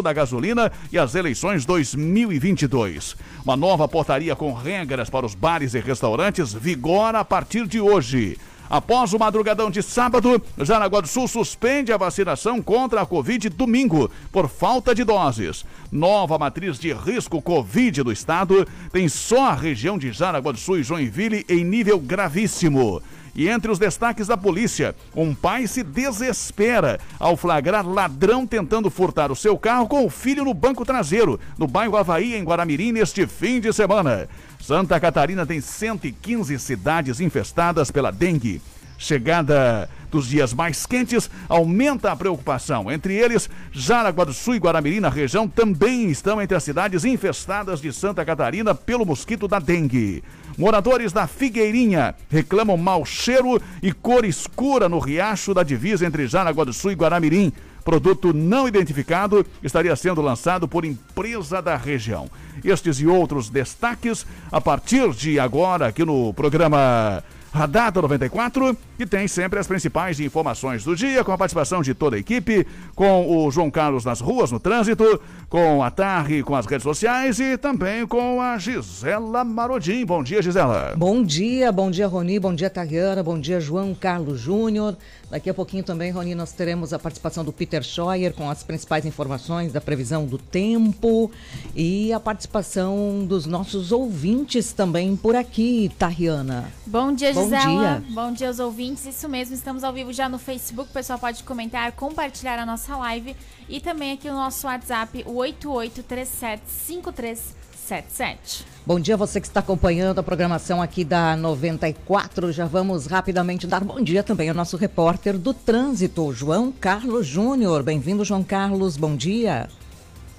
da gasolina e as eleições 2022. Uma nova portaria com regras para os bares e restaurantes vigora a partir de hoje. Após o madrugadão de sábado, Jaraguá do Sul suspende a vacinação contra a Covid domingo por falta de doses. Nova matriz de risco Covid do estado tem só a região de Jaraguá do Sul e Joinville em nível gravíssimo. E entre os destaques da polícia, um pai se desespera ao flagrar ladrão tentando furtar o seu carro com o filho no banco traseiro, no bairro Havaí, em Guaramirim, neste fim de semana. Santa Catarina tem 115 cidades infestadas pela dengue. Chegada dos dias mais quentes aumenta a preocupação. Entre eles, Jaraguá do Sul e Guaramirim, na região, também estão entre as cidades infestadas de Santa Catarina pelo mosquito da dengue. Moradores da Figueirinha reclamam mau cheiro e cor escura no riacho da divisa entre Jaraguá do Sul e Guaramirim. Produto não identificado estaria sendo lançado por empresa da região. Estes e outros destaques a partir de agora aqui no programa Radar 94, que tem sempre as principais informações do dia, com a participação de toda a equipe, com o João Carlos nas ruas, no trânsito, com a Tarri, com as redes sociais e também com a Gisela Marodim. Bom dia, Gisela. Bom dia, bom dia, Roni, bom dia, Tariana, bom dia, João Carlos Júnior. Daqui a pouquinho também, Roni, nós teremos a participação do Peter Scheuer com as principais informações da previsão do tempo e a participação dos nossos ouvintes também por aqui, Tariana. Bom dia, Gisela. Bom dia. Bom dia aos ouvintes. Isso mesmo, estamos ao vivo já no Facebook. O pessoal pode comentar, compartilhar a nossa live e também aqui no nosso WhatsApp, o 88375377. Bom dia você que está acompanhando a programação aqui da 94. Já vamos rapidamente dar bom dia também ao nosso repórter do trânsito, João Carlos Júnior. Bem-vindo, João Carlos. Bom dia.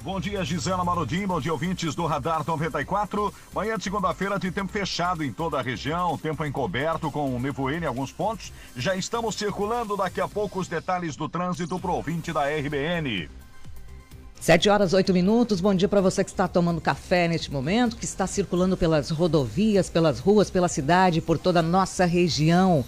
Bom dia, Gisela Marodim. Bom dia, ouvintes do Radar 94. Manhã de segunda-feira de tempo fechado em toda a região, tempo encoberto com nevoeiro em alguns pontos. Já estamos circulando daqui a pouco os detalhes do trânsito para ouvinte da RBN. 7 horas 8 minutos. Bom dia para você que está tomando café neste momento, que está circulando pelas rodovias, pelas ruas, pela cidade, por toda a nossa região.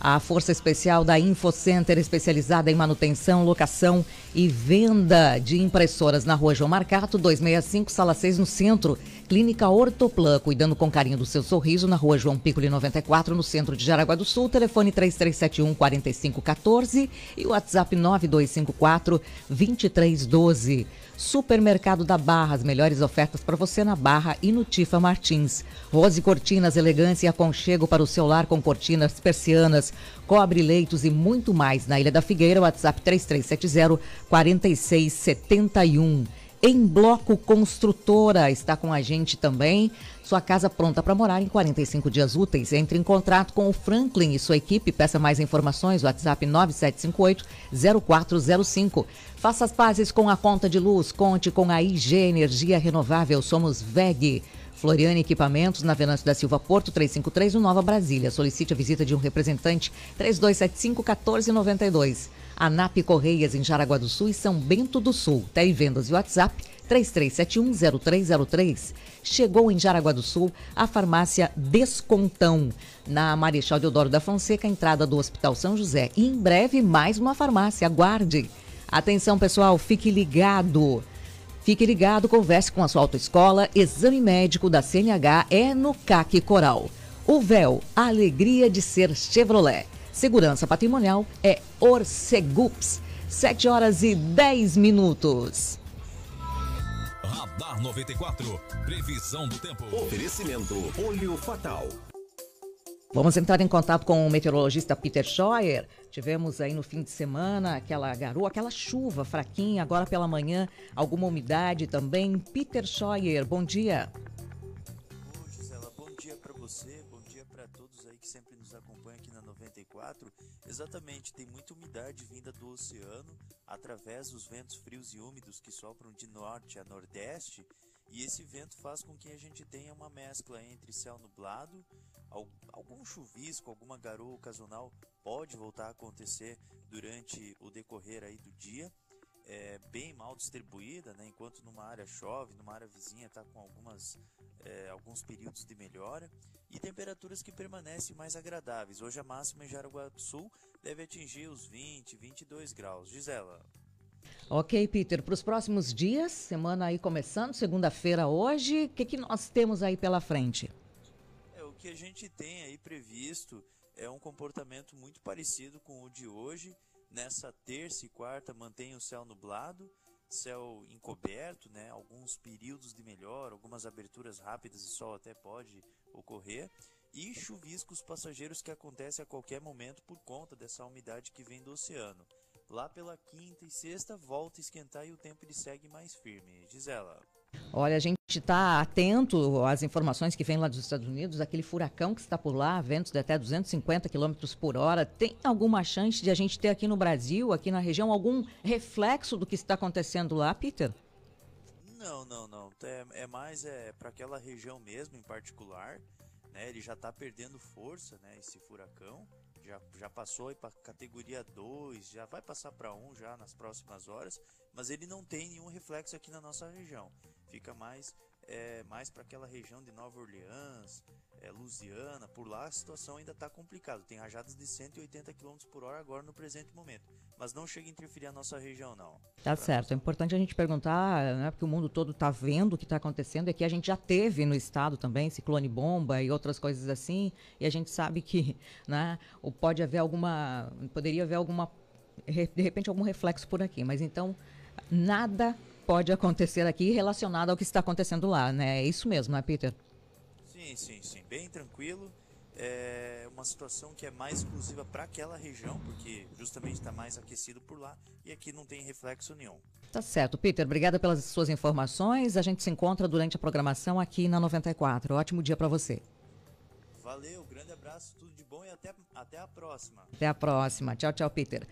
A Força Especial da InfoCenter, especializada em manutenção, locação e venda de impressoras na rua João Marcato, 265, sala 6, no centro. Clínica Ortoplan, cuidando com carinho do seu sorriso, na rua João Piccoli 94, no centro de Jaraguá do Sul. Telefone 3371 4514 e WhatsApp 9254 2312. Supermercado da Barra, as melhores ofertas para você na Barra e no Tifa Martins. Rose Cortinas, elegância e aconchego para o seu lar com cortinas, persianas, cobre leitos e muito mais. Na Ilha da Figueira, WhatsApp 3370 4671. Em Bloco Construtora está com a gente também. Sua casa pronta para morar em 45 dias úteis. Entre em contato com o Franklin e sua equipe. Peça mais informações. WhatsApp 9758-0405. Faça as pazes com a conta de luz. Conte com a IG Energia Renovável. Somos VEG. Floriane Equipamentos, na Venâncio da Silva Porto, 353, no Nova Brasília. Solicite a visita de um representante, 3275-1492. ANAP Correias, em Jaraguá do Sul e São Bento do Sul. Televendas e WhatsApp, 33710303. Chegou em Jaraguá do Sul a farmácia Descontão, na Marechal Deodoro da Fonseca, entrada do Hospital São José. E em breve, mais uma farmácia. Aguarde. Atenção, pessoal, fique ligado. Fique ligado, converse com a sua autoescola. Exame médico da CNH é no CAC Coral. O véu, a alegria de ser Chevrolet. Segurança patrimonial é Orcegups. 7 horas e 10 minutos. Radar 94. Previsão do tempo. Oferecimento Olho Fatal. Vamos entrar em contato com o meteorologista Peter Scheuer. Tivemos aí no fim de semana aquela garoa, aquela chuva fraquinha, agora pela manhã, alguma umidade também. Peter Scheuer, bom dia. Oi, Gisela, bom dia para você, bom dia para todos aí que sempre nos acompanham aqui na 94. Exatamente, tem muita umidade vinda do oceano através dos ventos frios e úmidos que sopram de norte a nordeste, e esse vento faz com que a gente tenha uma mescla entre céu nublado, algum chuvisco, alguma garoa ocasional pode voltar a acontecer durante o decorrer aí do dia. É, bem mal distribuída, né? enquanto numa área chove, numa área vizinha está com algumas, é, alguns períodos de melhora e temperaturas que permanecem mais agradáveis. Hoje a máxima em Jaraguá do Sul deve atingir os 20, 22 graus. Gisela. Ok, Peter. Para os próximos dias, semana aí começando, segunda-feira hoje, o que, que nós temos aí pela frente? É, o que a gente tem aí previsto é um comportamento muito parecido com o de hoje. Nessa terça e quarta mantém o céu nublado, céu encoberto, né? Alguns períodos de melhor, algumas aberturas rápidas e sol até pode ocorrer. E chuviscos passageiros que acontecem a qualquer momento por conta dessa umidade que vem do oceano. Lá pela quinta e sexta volta a esquentar e o tempo ele segue mais firme. Gisela. Olha, a gente está atento às informações que vêm lá dos Estados Unidos, aquele furacão que está por lá, ventos de até 250 km por hora. Tem alguma chance de a gente ter aqui no Brasil, aqui na região, algum reflexo do que está acontecendo lá, Peter? Não, não, não. É, é mais é, para aquela região mesmo em particular. Né? Ele já está perdendo força, né? Esse furacão já, já passou para categoria 2, já vai passar para 1 um já nas próximas horas, mas ele não tem nenhum reflexo aqui na nossa região. Fica mais é, mais para aquela região de Nova Orleans, é, Louisiana, por lá a situação ainda está complicada. Tem rajadas de 180 km por hora agora no presente momento. Mas não chega a interferir a nossa região, não. Tá certo. É importante a gente perguntar, né, porque o mundo todo está vendo o que está acontecendo. É que a gente já teve no estado também ciclone bomba e outras coisas assim. E a gente sabe que né, pode haver alguma. Poderia haver alguma. De repente, algum reflexo por aqui. Mas então, nada pode acontecer aqui relacionado ao que está acontecendo lá, né? É isso mesmo, né, Peter? Sim, sim, sim. Bem tranquilo. É uma situação que é mais exclusiva para aquela região, porque justamente está mais aquecido por lá e aqui não tem reflexo nenhum. Tá certo, Peter. Obrigada pelas suas informações. A gente se encontra durante a programação aqui na 94. Ótimo dia para você. Valeu, grande abraço, tudo de bom e até, até a próxima. Até a próxima. Tchau, tchau, Peter.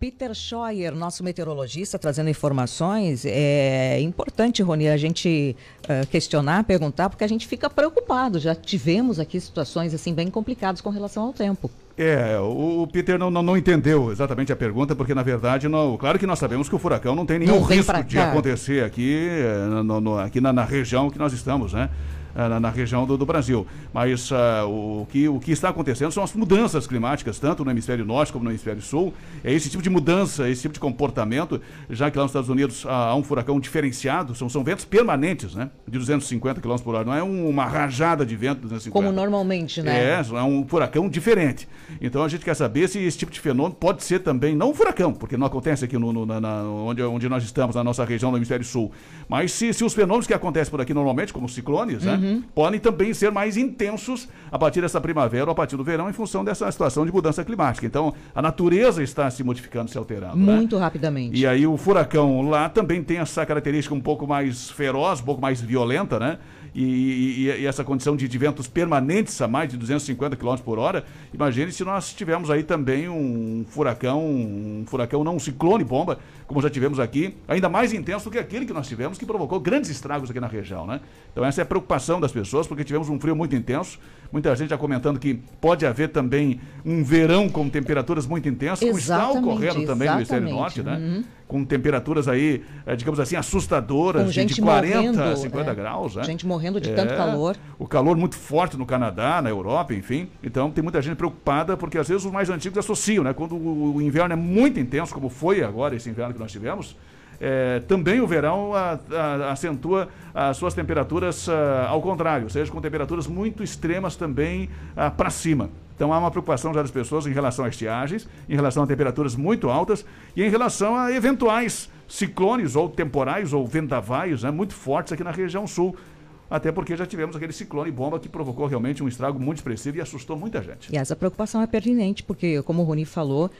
Peter Scheuer, nosso meteorologista, trazendo informações. É importante, Rony, a gente uh, questionar, perguntar, porque a gente fica preocupado. Já tivemos aqui situações assim bem complicadas com relação ao tempo. É, o, Peter não, não, não, entendeu exatamente a pergunta, porque na verdade, não, claro que nós sabemos que o furacão não tem nenhum não risco de acontecer aqui, eh, no, no, aqui na, na região que nós estamos, né? Eh, na, na, região do, do Brasil. Mas uh, o, que, o que está acontecendo são as mudanças climáticas, tanto no hemisfério norte como no hemisfério sul. É esse tipo de mudança, esse tipo de comportamento, já que lá nos Estados Unidos há, há um furacão diferenciado, são, são ventos permanentes, né? De 250 km por hora. Não é um, uma rajada de vento de 250. Como normalmente, né? É, é um furacão diferente. Então a gente quer saber se esse tipo de fenômeno pode ser também, não um furacão, porque não acontece aqui no, no na, na, onde, onde nós estamos, na nossa região do hemisfério sul. Mas se, se os fenômenos que acontecem por aqui normalmente, como ciclones, né? Uhum. podem também ser mais intensos a partir dessa primavera ou a partir do verão, em função dessa situação de mudança climática. Então, a natureza está se modificando, se alterando. Né? Muito né? rapidamente. E aí o furacão lá também tem essa característica um pouco mais feroz, um pouco mais violenta, né? e, e, e, essa condição de, de, ventos permanentes a mais de 250 km por hora, imagine se nós tivermos aí também um furacão, um furacão não um ciclone bomba, como já tivemos aqui, ainda mais intenso do que aquele que nós tivemos, que provocou grandes estragos aqui na região, né? Então essa é a preocupação das pessoas, porque tivemos um frio muito intenso, muita gente já comentando que pode haver também um verão com temperaturas muito intensas, como está ocorrendo também no hemisfério norte, né? Uhum com temperaturas aí, é, digamos assim, assustadoras, de, de 40 morrendo, a 50 é, graus. Né? Gente morrendo de é, tanto calor. O calor muito forte no Canadá, na Europa, enfim. Então tem muita gente preocupada, porque às vezes os mais antigos associam, né? Quando o, o inverno é muito intenso, como foi agora esse inverno que nós tivemos, é, também o verão a, a, acentua as suas temperaturas a, ao contrário, ou seja, com temperaturas muito extremas também para cima. Então há uma preocupação já das pessoas em relação a estiagens, em relação a temperaturas muito altas e em relação a eventuais ciclones ou temporais ou vendavais né, muito fortes aqui na região sul até porque já tivemos aquele ciclone bomba que provocou realmente um estrago muito expressivo e assustou muita gente. E essa preocupação é pertinente, porque, como o Rony falou,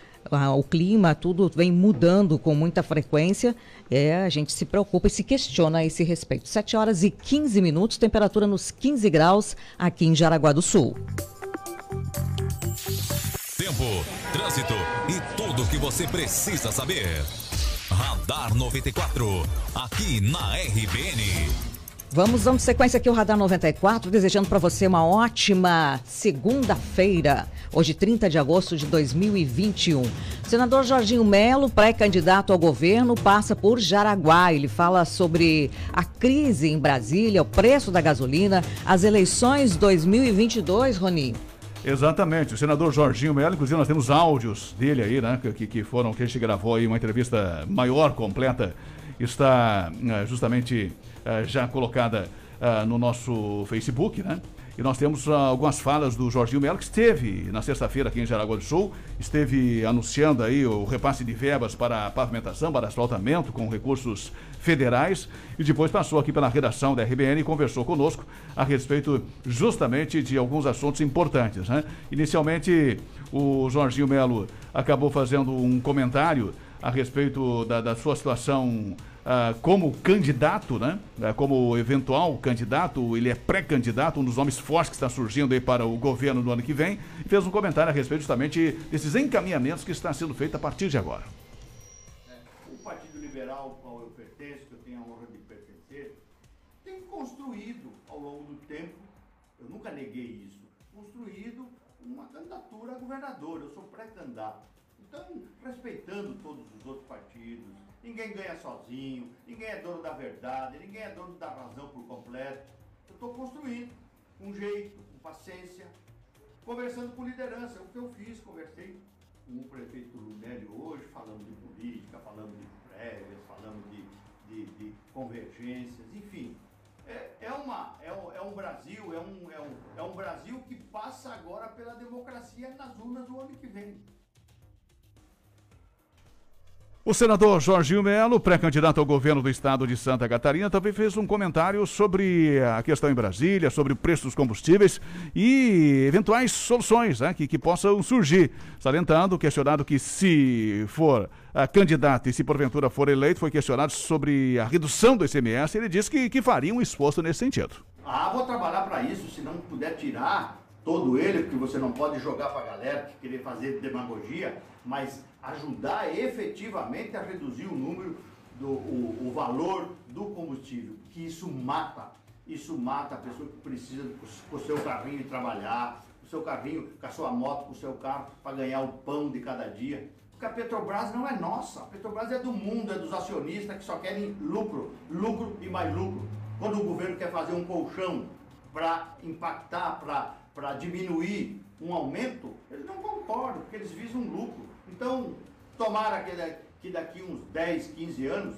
o clima, tudo vem mudando com muita frequência, é, a gente se preocupa e se questiona a esse respeito. 7 horas e 15 minutos, temperatura nos 15 graus aqui em Jaraguá do Sul. Tempo, trânsito e tudo o que você precisa saber. Radar 94, aqui na RBN. Vamos dando sequência aqui o Radar 94, desejando para você uma ótima segunda-feira, hoje 30 de agosto de 2021. senador Jorginho Melo, pré-candidato ao governo, passa por Jaraguá. Ele fala sobre a crise em Brasília, o preço da gasolina, as eleições 2022, Roni. Exatamente, o senador Jorginho Melo, inclusive nós temos áudios dele aí, né, que, que foram, que a gente gravou aí uma entrevista maior, completa, está uh, justamente uh, já colocada uh, no nosso Facebook, né? E nós temos uh, algumas falas do Jorginho Melo, que esteve na sexta-feira aqui em Jaraguá do Sul, esteve anunciando aí o repasse de verbas para pavimentação, para asfaltamento, com recursos federais, e depois passou aqui pela redação da RBN e conversou conosco a respeito justamente de alguns assuntos importantes. Né? Inicialmente, o Jorginho Melo acabou fazendo um comentário a respeito da, da sua situação ah, como candidato, né? Uh, como eventual candidato, ele é pré-candidato, um dos nomes fortes que está surgindo aí para o governo no ano que vem, e fez um comentário a respeito justamente desses encaminhamentos que estão sendo feitos a partir de agora. É, o Partido Liberal ao qual eu pertenço, que eu tenho a honra de pertencer, tem construído ao longo do tempo, eu nunca neguei isso, construído uma candidatura a governador, eu sou pré-candidato. Então, respeitando todos os outros partidos, Ninguém ganha sozinho, ninguém é dono da verdade, ninguém é dono da razão por completo. Eu estou construindo com jeito, com paciência, conversando com liderança. É o que eu fiz, conversei com o prefeito Lunélio hoje, falando de política, falando de prévias, falando de, de, de convergências, enfim. É, é, uma, é, um, é um Brasil, é um, é, um, é um Brasil que passa agora pela democracia nas urnas do ano que vem. O senador Jorginho Melo, pré-candidato ao governo do estado de Santa Catarina, também fez um comentário sobre a questão em Brasília, sobre o preço dos combustíveis e eventuais soluções né, que, que possam surgir. Salientando, questionado que se for uh, candidato e se porventura for eleito, foi questionado sobre a redução do ICMS, ele disse que, que faria um esforço nesse sentido. Ah, vou trabalhar para isso, se não puder tirar todo ele, porque você não pode jogar para a galera que querer fazer demagogia, mas ajudar efetivamente a reduzir o número, do, o, o valor do combustível, que isso mata, isso mata a pessoa que precisa com o seu carrinho trabalhar, o seu carrinho, com a sua moto, com o seu carro, para ganhar o pão de cada dia. Porque a Petrobras não é nossa, a Petrobras é do mundo, é dos acionistas que só querem lucro, lucro e mais lucro. Quando o governo quer fazer um colchão para impactar, para diminuir um aumento, eles não concordam, porque eles visam lucro. Então, tomara que daqui uns 10, 15 anos,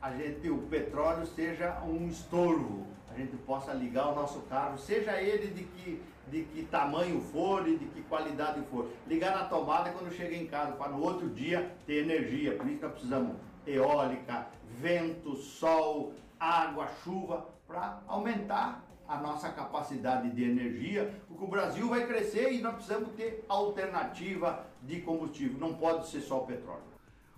a gente, o petróleo seja um estorvo, a gente possa ligar o nosso carro, seja ele de que, de que tamanho for e de que qualidade for. Ligar na tomada quando chega em casa, para no outro dia ter energia. Por isso nós precisamos eólica, vento, sol, água, chuva, para aumentar a nossa capacidade de energia, porque o Brasil vai crescer e nós precisamos ter alternativa de combustível, não pode ser só o petróleo.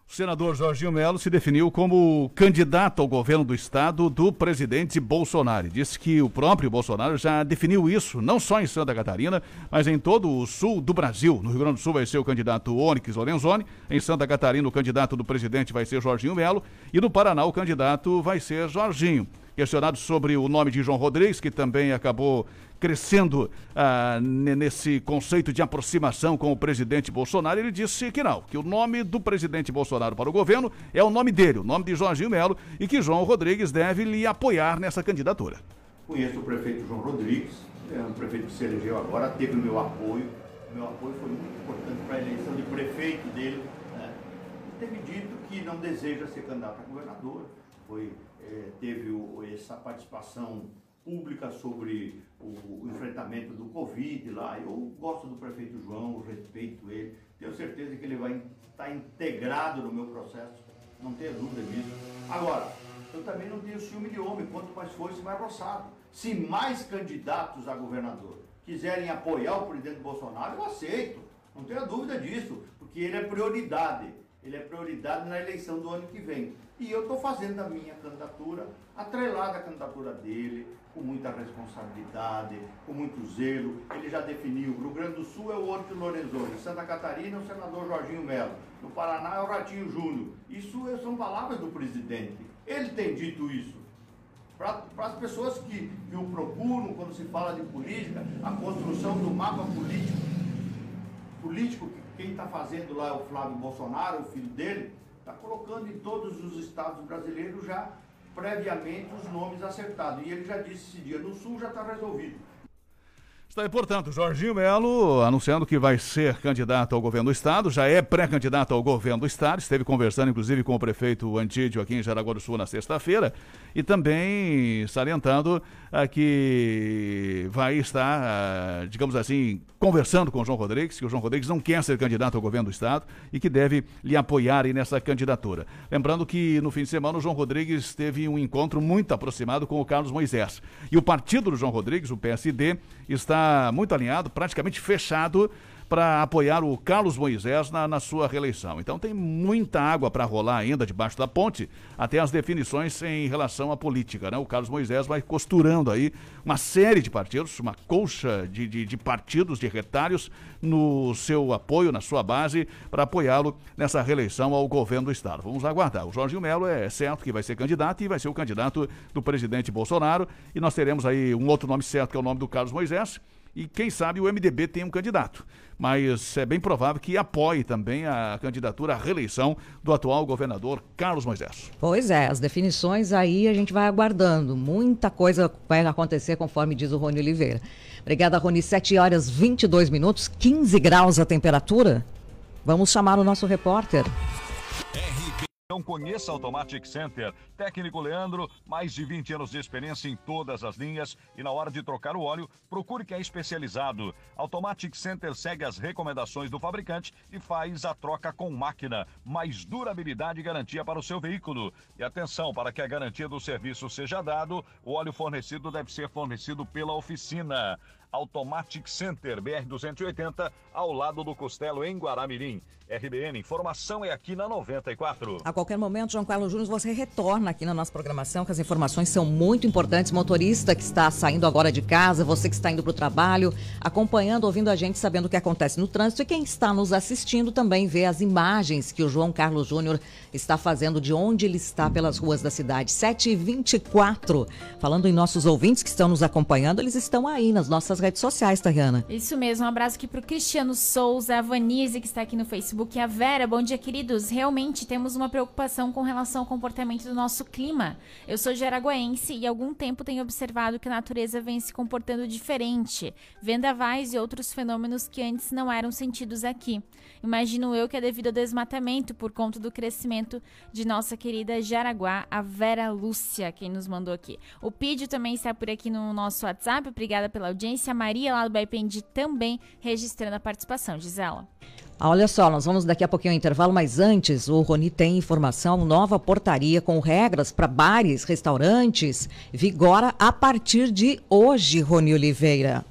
O senador Jorginho Melo se definiu como candidato ao governo do estado do presidente Bolsonaro. Disse que o próprio Bolsonaro já definiu isso, não só em Santa Catarina, mas em todo o sul do Brasil. No Rio Grande do Sul vai ser o candidato Onyx Lorenzoni, em Santa Catarina o candidato do presidente vai ser Jorginho Melo e no Paraná o candidato vai ser Jorginho. Questionado sobre o nome de João Rodrigues, que também acabou crescendo ah, nesse conceito de aproximação com o presidente Bolsonaro, ele disse que não, que o nome do presidente Bolsonaro para o governo é o nome dele, o nome de Jorginho Melo, e que João Rodrigues deve lhe apoiar nessa candidatura. Conheço o prefeito João Rodrigues, é um prefeito que se elegeu agora, teve o meu apoio. Meu apoio foi muito importante para a eleição de prefeito dele. Né? Teve dito que não deseja ser candidato a governador. Foi teve o, essa participação pública sobre o, enfrentamento do Covid lá. Eu gosto do prefeito João, respeito ele, tenho certeza que ele vai estar integrado no meu processo, não tenho dúvida disso. Agora, eu também não tenho ciúme de homem, quanto mais foice, mais roçado. Se mais candidatos a governador quiserem apoiar o presidente Bolsonaro, eu aceito, não tenho dúvida disso, porque ele é prioridade ele é prioridade na eleição do ano que vem. E eu estou fazendo a minha candidatura, atrelada à candidatura dele, com muita responsabilidade, com muito zelo. Ele já definiu, Rio Grande do Sul é o Orto Lorenzoni, Santa Catarina é o senador Jorginho Melo, no Paraná é o Ratinho Júnior. Isso são palavras do presidente. Ele tem dito isso. Para as pessoas que, que o procuram quando se fala de política, a construção do mapa político, político que quem está fazendo lá é o Flávio Bolsonaro, o filho dele, está colocando em todos os estados brasileiros já previamente os nomes acertados. E ele já disse esse dia, no Sul já está resolvido. Está aí, portanto, Jorginho Melo anunciando que vai ser candidato ao governo do Estado, já é pré-candidato ao governo do Estado, esteve conversando inclusive com o prefeito Antídio aqui em Jaraguá do Sul na sexta-feira e também salientando ah, que vai estar, ah, digamos assim, conversando com o João Rodrigues, que o João Rodrigues não quer ser candidato ao governo do Estado e que deve lhe apoiar aí nessa candidatura. Lembrando que no fim de semana o João Rodrigues teve um encontro muito aproximado com o Carlos Moisés. E o partido do João Rodrigues, o PSD, está muito alinhado, praticamente fechado para apoiar o Carlos Moisés na, na, sua reeleição. Então tem muita água para rolar ainda debaixo da ponte, até as definições em relação à política. Né? O Carlos Moisés vai costurando aí uma série de partidos, uma colcha de, de, de partidos, de retalhos, no seu apoio, na sua base, para apoiá-lo nessa reeleição ao governo do Estado. Vamos aguardar. O Jorginho Melo é certo que vai ser candidato e vai ser o candidato do presidente Bolsonaro. E nós teremos aí um outro nome certo, que é o nome do Carlos Moisés e quem sabe o MDB tem um candidato. Mas é bem provável que apoie também a candidatura à reeleição do atual governador Carlos Moisés. Pois é, as definições aí a gente vai aguardando. Muita coisa vai acontecer conforme diz o Rony Oliveira. Obrigada, Rony. 7 horas 22 minutos, 15 graus a temperatura. Vamos chamar o nosso repórter. Então conheça Automatic Center. Técnico Leandro, mais de 20 anos de experiência em todas as linhas e na hora de trocar o óleo, procure quem é especializado. Automatic Center segue as recomendações do fabricante e faz a troca com máquina. Mais durabilidade e garantia para o seu veículo. E atenção, para que a garantia do serviço seja dado, o óleo fornecido deve ser fornecido pela oficina. Automatic Center, BR-280, ao lado do Costelo, em Guaramirim. RBN, informação é aqui na 94. A qualquer momento, João Carlos Júnior, você retorna aqui na nossa programação, que as informações são muito importantes. Motorista que está saindo agora de casa, você que está indo para o trabalho, acompanhando, ouvindo a gente, sabendo o que acontece no trânsito. E quem está nos assistindo também vê as imagens que o João Carlos Júnior está fazendo de onde ele está pelas ruas da cidade. 7h24. Falando em nossos ouvintes que estão nos acompanhando, eles estão aí nas nossas redes sociais, Tariana. Isso mesmo, um abraço aqui para o Cristiano Souza, a Vanise, que está aqui no Facebook, e a Vera. Bom dia, queridos. Realmente temos uma preocupação com relação ao comportamento do nosso clima. Eu sou jaraguaense e há algum tempo tenho observado que a natureza vem se comportando diferente, vendavais e outros fenômenos que antes não eram sentidos aqui. Imagino eu que é devido ao desmatamento por conta do crescimento de nossa querida Jaraguá, a Vera Lúcia, quem nos mandou aqui. O Pídio também está por aqui no nosso WhatsApp. Obrigada pela audiência. Maria, lá do Baipendi, também registrando a participação. Gisela. Ah, olha só, nós vamos daqui a pouquinho ao intervalo, mas antes o Roni tem informação, nova portaria com regras para bares, restaurantes, vigora a partir de hoje, Roni Oliveira.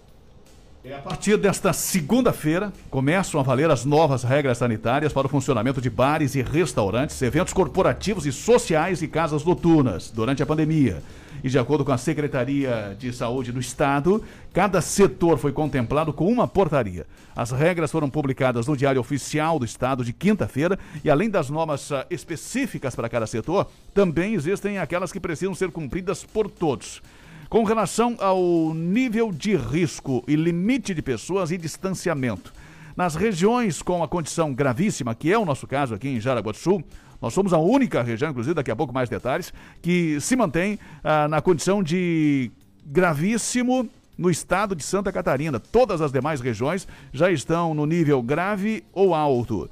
É a partir desta segunda-feira, começam a valer as novas regras sanitárias para o funcionamento de bares e restaurantes, eventos corporativos e sociais e casas noturnas durante a pandemia. E de acordo com a Secretaria de Saúde do Estado, cada setor foi contemplado com uma portaria. As regras foram publicadas no Diário Oficial do Estado de quinta-feira e, além das normas ah, específicas para cada setor, também existem aquelas que precisam ser cumpridas por todos. Com relação ao nível de risco e limite de pessoas e distanciamento, nas regiões com a condição gravíssima, que é o nosso caso aqui em Jaraguá do Sul, nós somos a única região, inclusive daqui a pouco mais detalhes, que se mantém ah, na condição de gravíssimo no estado de Santa Catarina. Todas as demais regiões já estão no nível grave ou alto.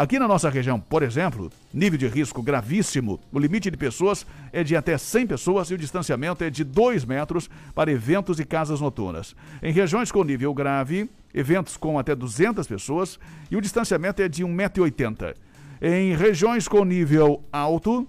Aqui na nossa região, por exemplo, nível de risco gravíssimo, o limite de pessoas é de até 100 pessoas e o distanciamento é de 2 metros para eventos e casas noturnas. Em regiões com nível grave, eventos com até 200 pessoas e o distanciamento é de 1,80m. Em regiões com nível alto,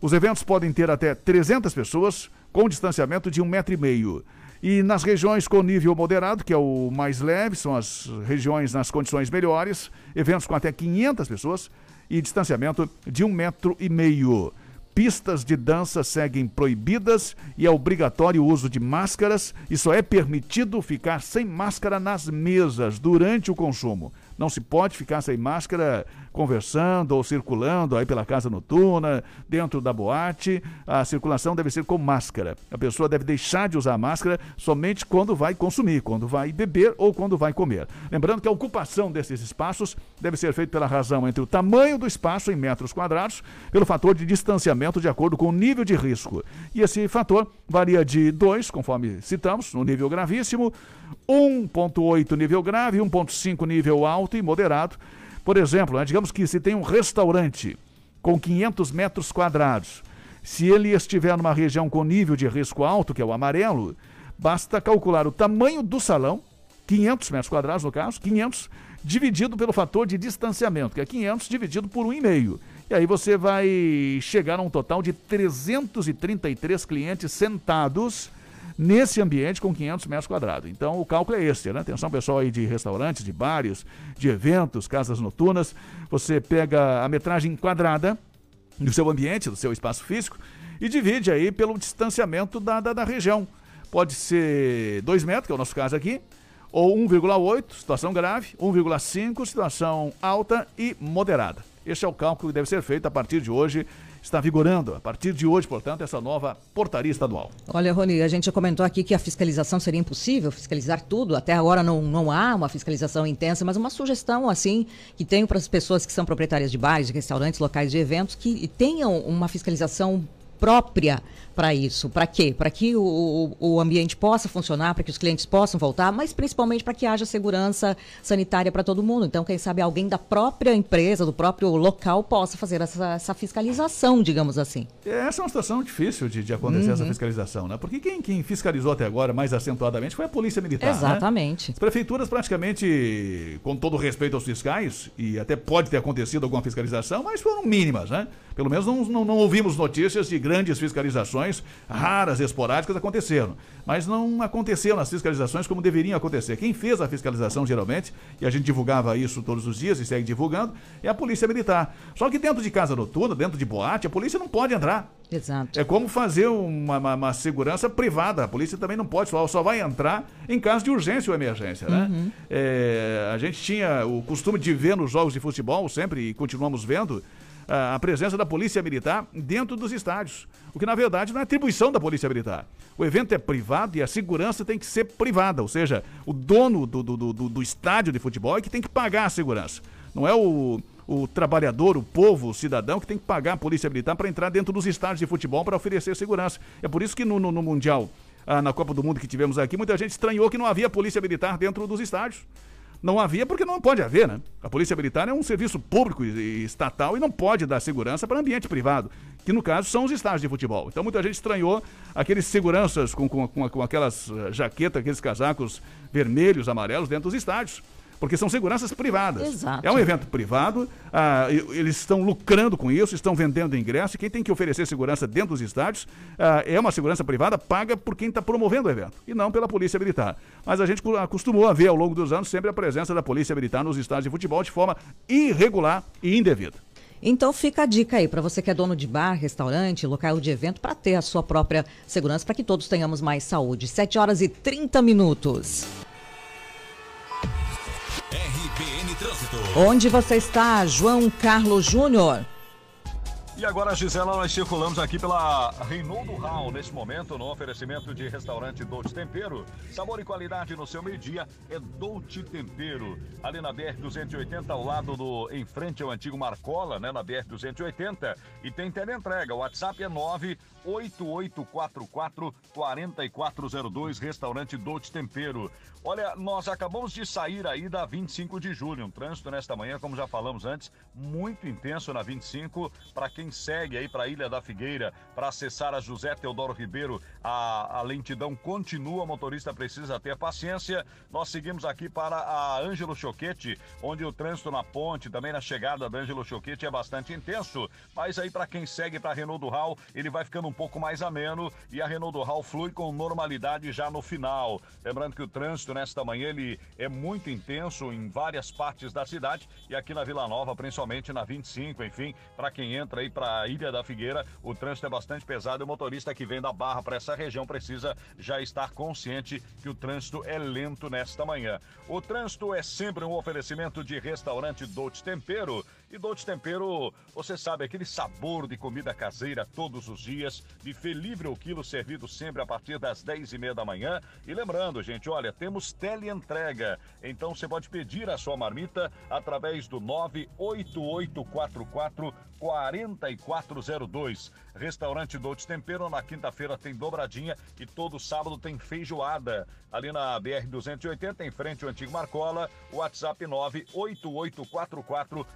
os eventos podem ter até 300 pessoas com distanciamento de 1,5m. E nas regiões com nível moderado, que é o mais leve, são as regiões nas condições melhores, eventos com até 500 pessoas e distanciamento de um metro e meio. Pistas de dança seguem proibidas e é obrigatório o uso de máscaras e só é permitido ficar sem máscara nas mesas durante o consumo. Não se pode ficar sem máscara conversando ou circulando aí pela casa noturna, dentro da boate. A circulação deve ser com máscara. A pessoa deve deixar de usar máscara somente quando vai consumir, quando vai beber ou quando vai comer. Lembrando que a ocupação desses espaços deve ser feita pela razão entre o tamanho do espaço em metros quadrados, pelo fator de distanciamento de acordo com o nível de risco. E esse fator varia de 2, conforme citamos, no nível gravíssimo, 1.8 nível grave, 1.5 nível alto e moderado. Por exemplo, né, digamos que se tem um restaurante com 500 metros quadrados, se ele estiver numa região com nível de risco alto, que é o amarelo, basta calcular o tamanho do salão, 500 metros quadrados no caso, 500, dividido pelo fator de distanciamento, que é 500 dividido por 1,5. E aí você vai chegar a um total de 333 clientes sentados nesse ambiente com 500 metros quadrados. Então o cálculo é esse, né? Atenção pessoal aí de restaurantes, de bares, de eventos, casas noturnas. Você pega a metragem quadrada do seu ambiente, do seu espaço físico e divide aí pelo distanciamento da, da, da região. Pode ser 2 metros, que é o nosso caso aqui, ou 1,8, situação grave, 1,5, situação alta e moderada. Este é o cálculo que deve ser feito a partir de hoje. Está vigorando, a partir de hoje, portanto, essa nova portaria estadual. Olha, Rony, a gente comentou aqui que a fiscalização seria impossível, fiscalizar tudo. Até agora não, não há uma fiscalização intensa, mas uma sugestão, assim, que tenho para as pessoas que são proprietárias de bares, de restaurantes, locais de eventos, que tenham uma fiscalização própria para isso. Para quê? Para que o, o ambiente possa funcionar, para que os clientes possam voltar, mas principalmente para que haja segurança sanitária para todo mundo. Então, quem sabe alguém da própria empresa, do próprio local, possa fazer essa, essa fiscalização, digamos assim. Essa é uma situação difícil de, de acontecer, uhum. essa fiscalização, né? Porque quem, quem, fiscalizou até agora mais acentuadamente foi a Polícia Militar. Né? Exatamente. Né? As prefeituras, praticamente, com todo respeito aos fiscais, e até pode ter acontecido alguma fiscalização, mas foram mínimas, né? Pelo menos não, não, não ouvimos notícias de grandes fiscalizações, raras, esporádicas, aconteceram. Mas não aconteceram as fiscalizações como deveriam acontecer. Quem fez a fiscalização, geralmente, e a gente divulgava isso todos os dias e segue divulgando, é a Polícia Militar. Só que dentro de casa noturna, dentro de boate, a polícia não pode entrar. Exato. É como fazer uma, uma, uma, segurança privada. A polícia também não pode, só, só vai entrar em caso de urgência ou emergência. Né? Uhum. É, a gente tinha o costume de ver nos jogos de futebol, sempre, e continuamos vendo, a presença da Polícia Militar dentro dos estádios. O que, na verdade, não é atribuição da Polícia Militar. O evento é privado e a segurança tem que ser privada, ou seja, o dono do, do, do, do estádio de futebol é que tem que pagar a segurança. Não é o, o trabalhador, o povo, o cidadão que tem que pagar a Polícia Militar para entrar dentro dos estádios de futebol para oferecer segurança. É por isso que no, no, no Mundial, ah, na Copa do Mundo que tivemos aqui, muita gente estranhou que não havia Polícia Militar dentro dos estádios. Não havia porque não pode haver, né? A Polícia Militar é um serviço público e estatal e não pode dar segurança para ambiente privado, que no caso são os estádios de futebol. Então muita gente estranhou aqueles seguranças com, com, com, com aquelas eh, jaquetas, aqueles casacos vermelhos, amarelos dentro dos estádios porque são seguranças privadas. Exato. É um evento privado, ah, eles estão lucrando com isso, estão vendendo ingresso, e quem tem que oferecer segurança dentro dos estádios ah, é uma segurança privada paga por quem está promovendo o evento, e não pela Polícia Militar. Mas a gente acostumou a ver ao longo dos anos sempre a presença da Polícia Militar nos estádios de futebol de forma irregular e indevida. Então fica a dica aí para você que é dono de bar, restaurante, local de evento, para ter a sua própria segurança, para que todos tenhamos mais saúde. 7 horas e 30 minutos. RBN Trânsito. Onde você está, João Carlos Júnior? E agora, Gisela, nós circulamos aqui pela Reinaldo Hall, nesse momento, no oferecimento de restaurante Dolce Tempero. Sabor e qualidade no seu meio-dia é Dolce Tempero. Ali na BR-280, ao lado do... em frente ao antigo Marcola, né, na BR-280. E tem teleentrega, o WhatsApp é 9 8844 4402, restaurante Dolce Tempero. Olha, nós acabamos de sair aí da 25 de julho, um trânsito nesta manhã, como já falamos antes, muito intenso na 25, para quem segue aí para a Ilha da Figueira, para acessar a José Teodoro Ribeiro, a, a lentidão continua, motorista precisa ter paciência. Nós seguimos aqui para a Ângelo Choquete, onde o trânsito na ponte, também na chegada da Ângelo Choquete é bastante intenso, mas aí para quem segue para Renault do Hall, ele vai ficando um pouco mais ameno e a Renault do Hall flui com normalidade já no final. Lembrando que o trânsito nesta manhã ele é muito intenso em várias partes da cidade e aqui na Vila Nova, principalmente na 25, enfim, para quem entra aí para a Ilha da Figueira, o trânsito é bastante pesado e o motorista que vem da Barra para essa região precisa já estar consciente que o trânsito é lento nesta manhã. O trânsito é sempre um oferecimento de restaurante Dolce Tempero e Dolce Tempero, você sabe, aquele sabor de comida caseira todos os dias, buffet livre ou quilo servido sempre a partir das 10 e meia da manhã. E lembrando, gente, olha, temos teleentrega, então você pode pedir a sua marmita através do 98844 4402. Restaurante Dolce Tempero, na quinta-feira tem dobradinha e todo sábado tem feijoada. Ali na BR-280, em frente ao antigo Marcola, WhatsApp 98844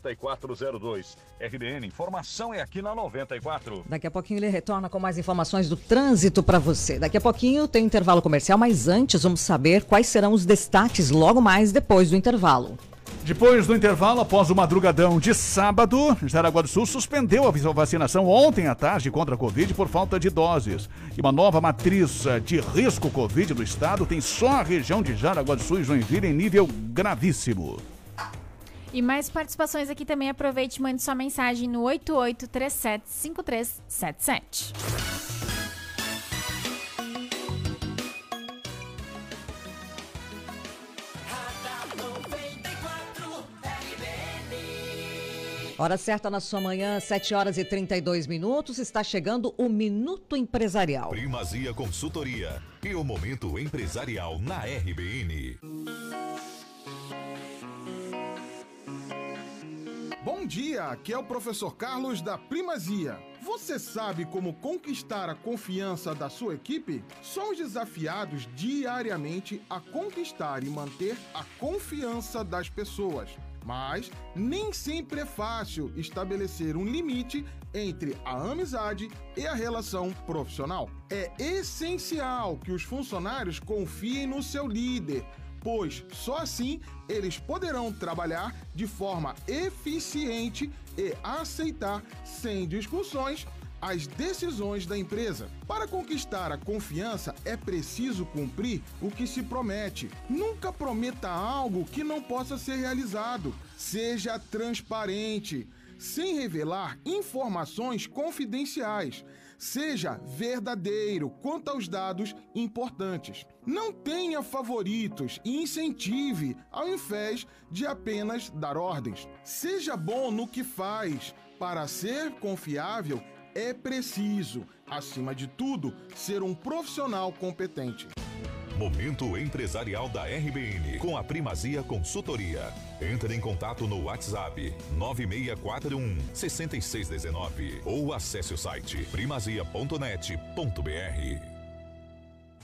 4402. RBN, informação é aqui na 94. Daqui a pouquinho ele retorna com mais informações do trânsito para você. Daqui a pouquinho tem intervalo comercial, mas antes vamos saber quais serão os destaques logo mais depois do intervalo. Depois do intervalo, após o madrugadão de sábado, Jaraguá do Sul suspendeu a vacinação ontem à tarde contra a Covid por falta de doses. E uma nova matriz eh, de risco Covid do estado tem só a região de Jaraguá do Sul e Joinville em nível gravíssimo. E mais participações aqui também. Aproveite e mande sua mensagem no 88375377. Hora certa na sua manhã, 7 horas e 32 minutos. Está chegando o Minuto Empresarial. Primazia Consultoria e o Momento Empresarial na RBN. Bom dia, aqui é o professor Carlos da Primazia. Você sabe como conquistar a confiança da sua equipe? Somos desafiados diariamente a conquistar e manter a confiança das pessoas. Mas nem sempre é fácil estabelecer um limite entre a amizade e a relação profissional. É essencial que os funcionários confiem no seu líder, pois só assim eles poderão trabalhar de forma eficiente e aceitar sem discussões as decisões da empresa. Para conquistar a confiança, é preciso cumprir o que se promete. Nunca prometa algo que não possa ser realizado. Seja transparente, sem revelar informações confidenciais. Seja verdadeiro quanto aos dados importantes. Não tenha favoritos e incentive ao invés de apenas dar ordens. Seja bom no que faz. Para ser confiável, é preciso, acima de tudo, ser um profissional competente. Momento Empresarial da RBN com a Primazia Consultoria. Entre em contato no WhatsApp 9641 6619 ou acesse o site primazia.net.br.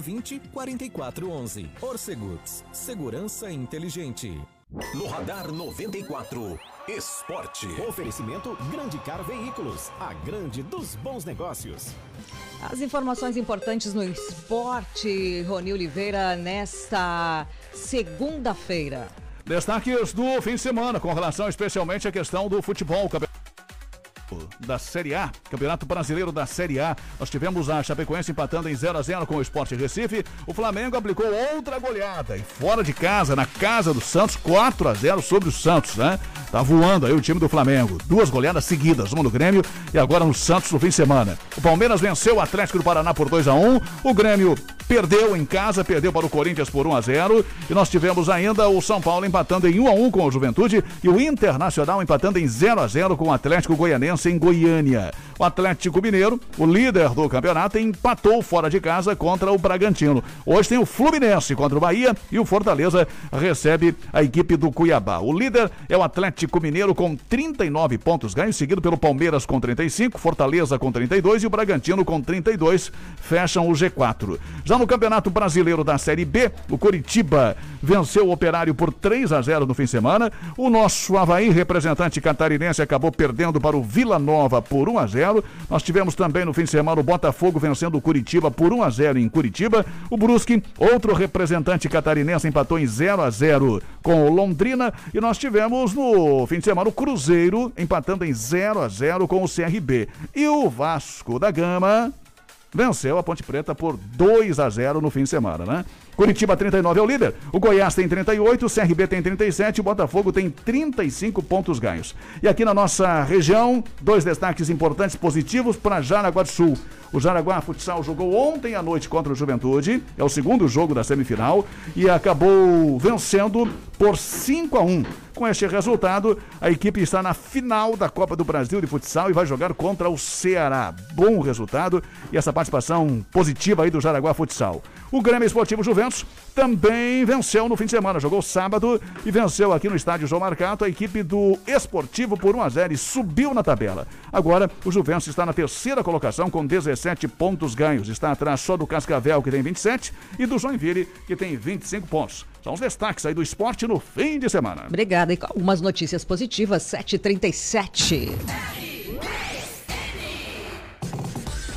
20 4411. Orcegups, segurança inteligente. No Radar 94, Esporte. Oferecimento Grande Car Veículos, a grande dos bons negócios. As informações importantes no esporte, Rony Oliveira, nesta segunda-feira. Destaques do fim de semana, com relação especialmente à questão do futebol da Série A, Campeonato Brasileiro da Série A. Nós tivemos a Chapecoense empatando em 0 a 0 com o Esporte Recife. O Flamengo aplicou outra goleada e fora de casa, na casa do Santos, 4 a 0 sobre o Santos, né? Tá voando aí o time do Flamengo. Duas goleadas seguidas, uma no Grêmio e agora no Santos no fim de semana. O Palmeiras venceu o Atlético do Paraná por 2 a 1. O Grêmio perdeu em casa, perdeu para o Corinthians por 1 a 0 e nós tivemos ainda o São Paulo empatando em 1 a 1 com o Juventude e o Internacional empatando em 0 a 0 com o Atlético Goianense em Goiânia. O Atlético Mineiro, o líder do campeonato, empatou fora de casa contra o Bragantino. Hoje tem o Fluminense contra o Bahia e o Fortaleza recebe a equipe do Cuiabá. O líder é o Atlético Mineiro com 39 pontos ganhos, seguido pelo Palmeiras com 35, Fortaleza com 32 e o Bragantino com 32 fecham o G4. Já no Campeonato Brasileiro da Série B, o Coritiba venceu o Operário por 3 a 0 no fim de semana. O nosso Havaí, representante catarinense, acabou perdendo para o Vila Nova por 1 a 0. Nós tivemos também no fim de semana o Botafogo vencendo o Curitiba por 1 a 0 em Curitiba. O Brusque, outro representante catarinense, empatou em 0 a 0 com o Londrina e nós tivemos no fim de semana o Cruzeiro empatando em 0 a 0 com o CRB. E o Vasco da Gama venceu a Ponte Preta por 2 a 0 no fim de semana, né? Curitiba 39 é o líder, o Goiás tem 38, o CRB tem 37, o Botafogo tem 35 pontos ganhos. E aqui na nossa região, dois destaques importantes positivos para Jaraguá do Sul. O Jaraguá Futsal jogou ontem à noite contra o Juventude, é o segundo jogo da semifinal e acabou vencendo por 5 a 1. Com este resultado, a equipe está na final da Copa do Brasil de Futsal e vai jogar contra o Ceará. Bom resultado e essa participação positiva aí do Jaraguá Futsal. O Grêmio Esportivo Juventus também venceu no fim de semana. Jogou sábado e venceu aqui no estádio João Marcato a equipe do Esportivo por 1 a 0 e subiu na tabela. Agora, o Juventus está na terceira colocação com 17 pontos ganhos. Está atrás só do Cascavel, que tem 27, e do Joinville, que tem 25 pontos. São os destaques aí do esporte no fim de semana. Obrigada. E algumas notícias positivas, 7h37.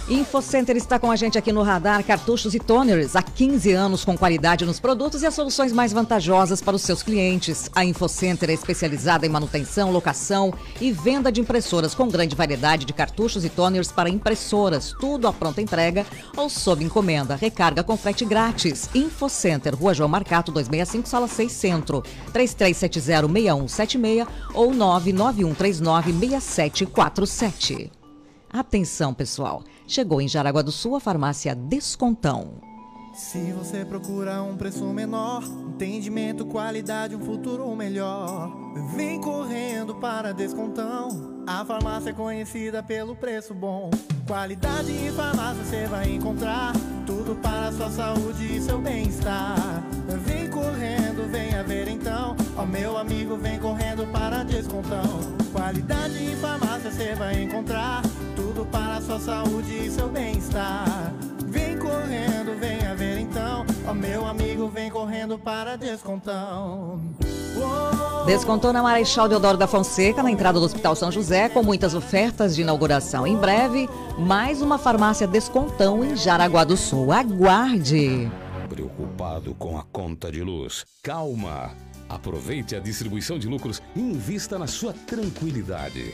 InfoCenter está com a gente aqui no radar cartuchos e toners há 15 anos com qualidade nos produtos e as soluções mais vantajosas para os seus clientes. A InfoCenter é especializada em manutenção, locação e venda de impressoras com grande variedade de cartuchos e toners para impressoras, tudo à pronta entrega ou sob encomenda. Recarga com frete grátis. InfoCenter, Rua João Marcato, 265, Sala 6 Centro, 33706176 ou 991396747. Atenção, pessoal! Chegou em Jaraguá do Sul a farmácia Descontão. Se você procura um preço menor, entendimento, qualidade, um futuro melhor, vem correndo para Descontão. A farmácia é conhecida pelo preço bom. Qualidade em farmácia você vai encontrar. Tudo para sua saúde e seu bem-estar. Vem correndo, venha ver então. Ó meu amigo, vem correndo para Descontão. Qualidade em farmácia você vai encontrar. Sua saúde e seu bem-estar. Vem correndo, venha ver então. Ó meu amigo, vem correndo para Descontão. Descontou na Marechal Deodoro da Fonseca, na entrada do Hospital São José, com muitas ofertas de inauguração. Em breve, mais uma farmácia Descontão em Jaraguá do Sul. Aguarde! Preocupado com a conta de luz? Calma! Aproveite a distribuição de lucros e invista na sua tranquilidade.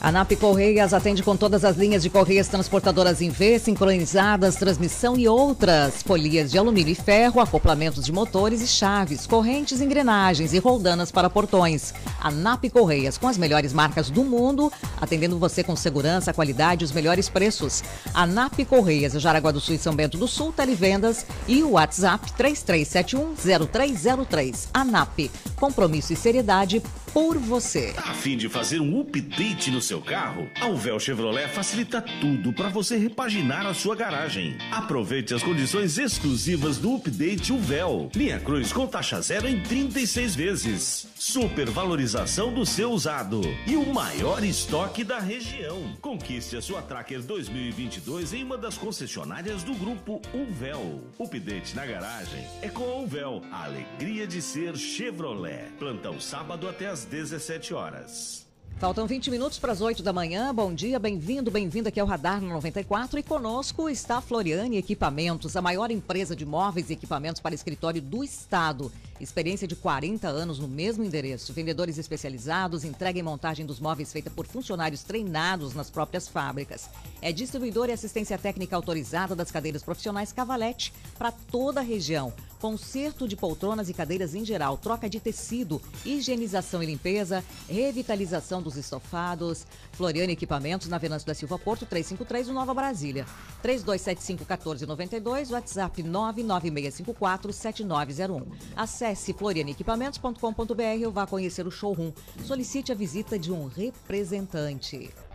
A NAP Correias atende com todas as linhas de correias transportadoras em V, sincronizadas, transmissão e outras. Folias de alumínio e ferro, acoplamentos de motores e chaves, correntes, engrenagens e roldanas para portões. A NAP Correias, com as melhores marcas do mundo, atendendo você com segurança, qualidade e os melhores preços. A NAP Correias, Jaraguá do Sul e São Bento do Sul, televendas e o WhatsApp 33710303. A NAP, compromisso e seriedade por você. A fim de fazer um update no seu carro? A Uvel Chevrolet facilita tudo para você repaginar a sua garagem. Aproveite as condições exclusivas do update Uvel. Linha Cruz com taxa zero em 36 vezes. Supervalorização do seu usado e o maior estoque da região. Conquiste a sua Tracker 2022 em uma das concessionárias do grupo Uvel. Update na garagem é com a Uvel. A alegria de ser Chevrolet. Plantão sábado até 17 horas. Faltam 20 minutos para as 8 da manhã. Bom dia, bem-vindo, bem-vinda aqui ao Radar no 94. E conosco está Floriane Equipamentos, a maior empresa de móveis e equipamentos para escritório do Estado. Experiência de 40 anos no mesmo endereço. Vendedores especializados, entrega e montagem dos móveis feita por funcionários treinados nas próprias fábricas. É distribuidor e assistência técnica autorizada das cadeiras profissionais Cavalete para toda a região conserto de poltronas e cadeiras em geral, troca de tecido, higienização e limpeza, revitalização dos estofados. Floriane Equipamentos, na Venâncio da Silva Porto, 353, no Nova Brasília. 3275-1492, WhatsApp 99654-7901. Acesse florianeequipamentos.com.br ou vá conhecer o showroom. Solicite a visita de um representante.